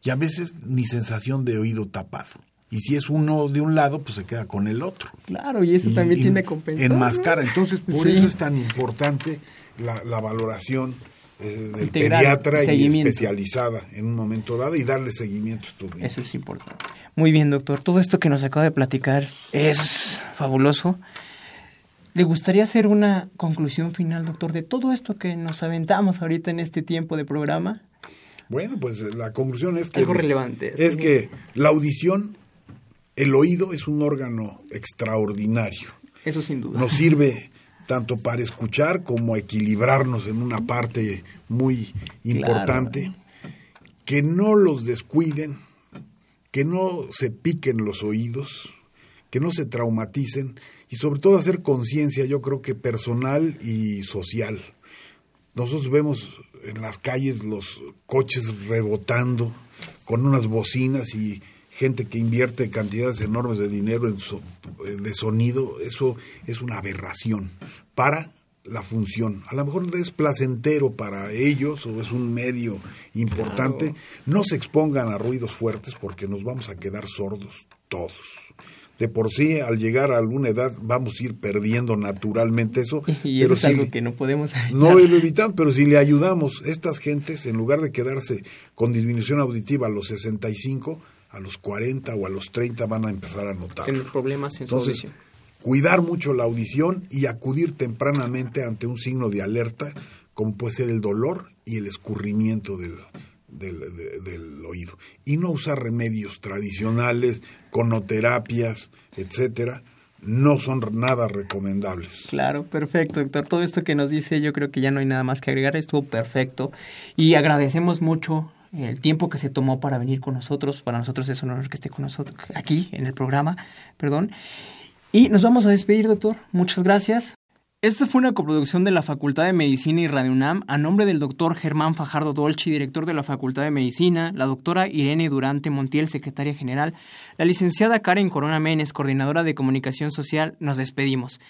y a veces ni sensación de oído tapado. Y si es uno de un lado, pues se queda con el otro. Claro, y eso también tiene compensación. Enmascara. Entonces, por eso es tan importante la, valoración eh, del pediatra y especializada en un momento dado y darle seguimiento a estos Eso es importante. Muy bien, doctor. Todo esto que nos acaba de platicar es fabuloso. ¿Le gustaría hacer una conclusión final, doctor, de todo esto que nos aventamos ahorita en este tiempo de programa? Bueno, pues eh, la conclusión es que... Algo relevante. Es que la audición, el oído es un órgano extraordinario. Eso sin duda. Nos sirve tanto para escuchar como equilibrarnos en una parte muy importante. Que no los descuiden, que no se piquen los oídos, que no se traumaticen y sobre todo hacer conciencia, yo creo que personal y social. Nosotros vemos en las calles los coches rebotando con unas bocinas y gente que invierte cantidades enormes de dinero en eh, de sonido, eso es una aberración para la función. A lo mejor es placentero para ellos o es un medio importante. No se expongan a ruidos fuertes porque nos vamos a quedar sordos todos de por sí al llegar a alguna edad vamos a ir perdiendo naturalmente eso. Y eso es algo que no podemos No lo evitamos, pero si le ayudamos, estas gentes, en lugar de quedarse con disminución auditiva a los 65, a los 40 o a los 30 van a empezar a notar. Tener problemas en su audición. Cuidar mucho la audición y acudir tempranamente ante un signo de alerta, como puede ser el dolor y el escurrimiento del, del, oído. Y no usar remedios tradicionales, conoterapias, etcétera, no son nada recomendables. Claro, perfecto, doctor. Todo esto que nos dice, yo creo que ya no hay nada más que agregar, estuvo perfecto. Y agradecemos mucho el tiempo que se tomó para venir con nosotros. Para nosotros es un honor que esté con nosotros aquí en el programa, perdón. Y nos vamos a despedir, doctor. Muchas gracias. Esta fue una coproducción de la Facultad de Medicina y Radio UNAM a nombre del doctor Germán Fajardo Dolci, director de la Facultad de Medicina, la doctora Irene Durante Montiel, secretaria general, la licenciada Karen Corona Menes, coordinadora de comunicación social. Nos despedimos.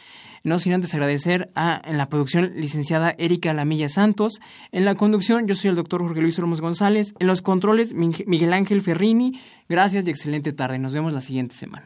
No sin antes agradecer a en la producción licenciada Erika Lamilla Santos, en la conducción yo soy el doctor Jorge Luis Olmos González, en los controles Miguel Ángel Ferrini. Gracias y excelente tarde. Nos vemos la siguiente semana.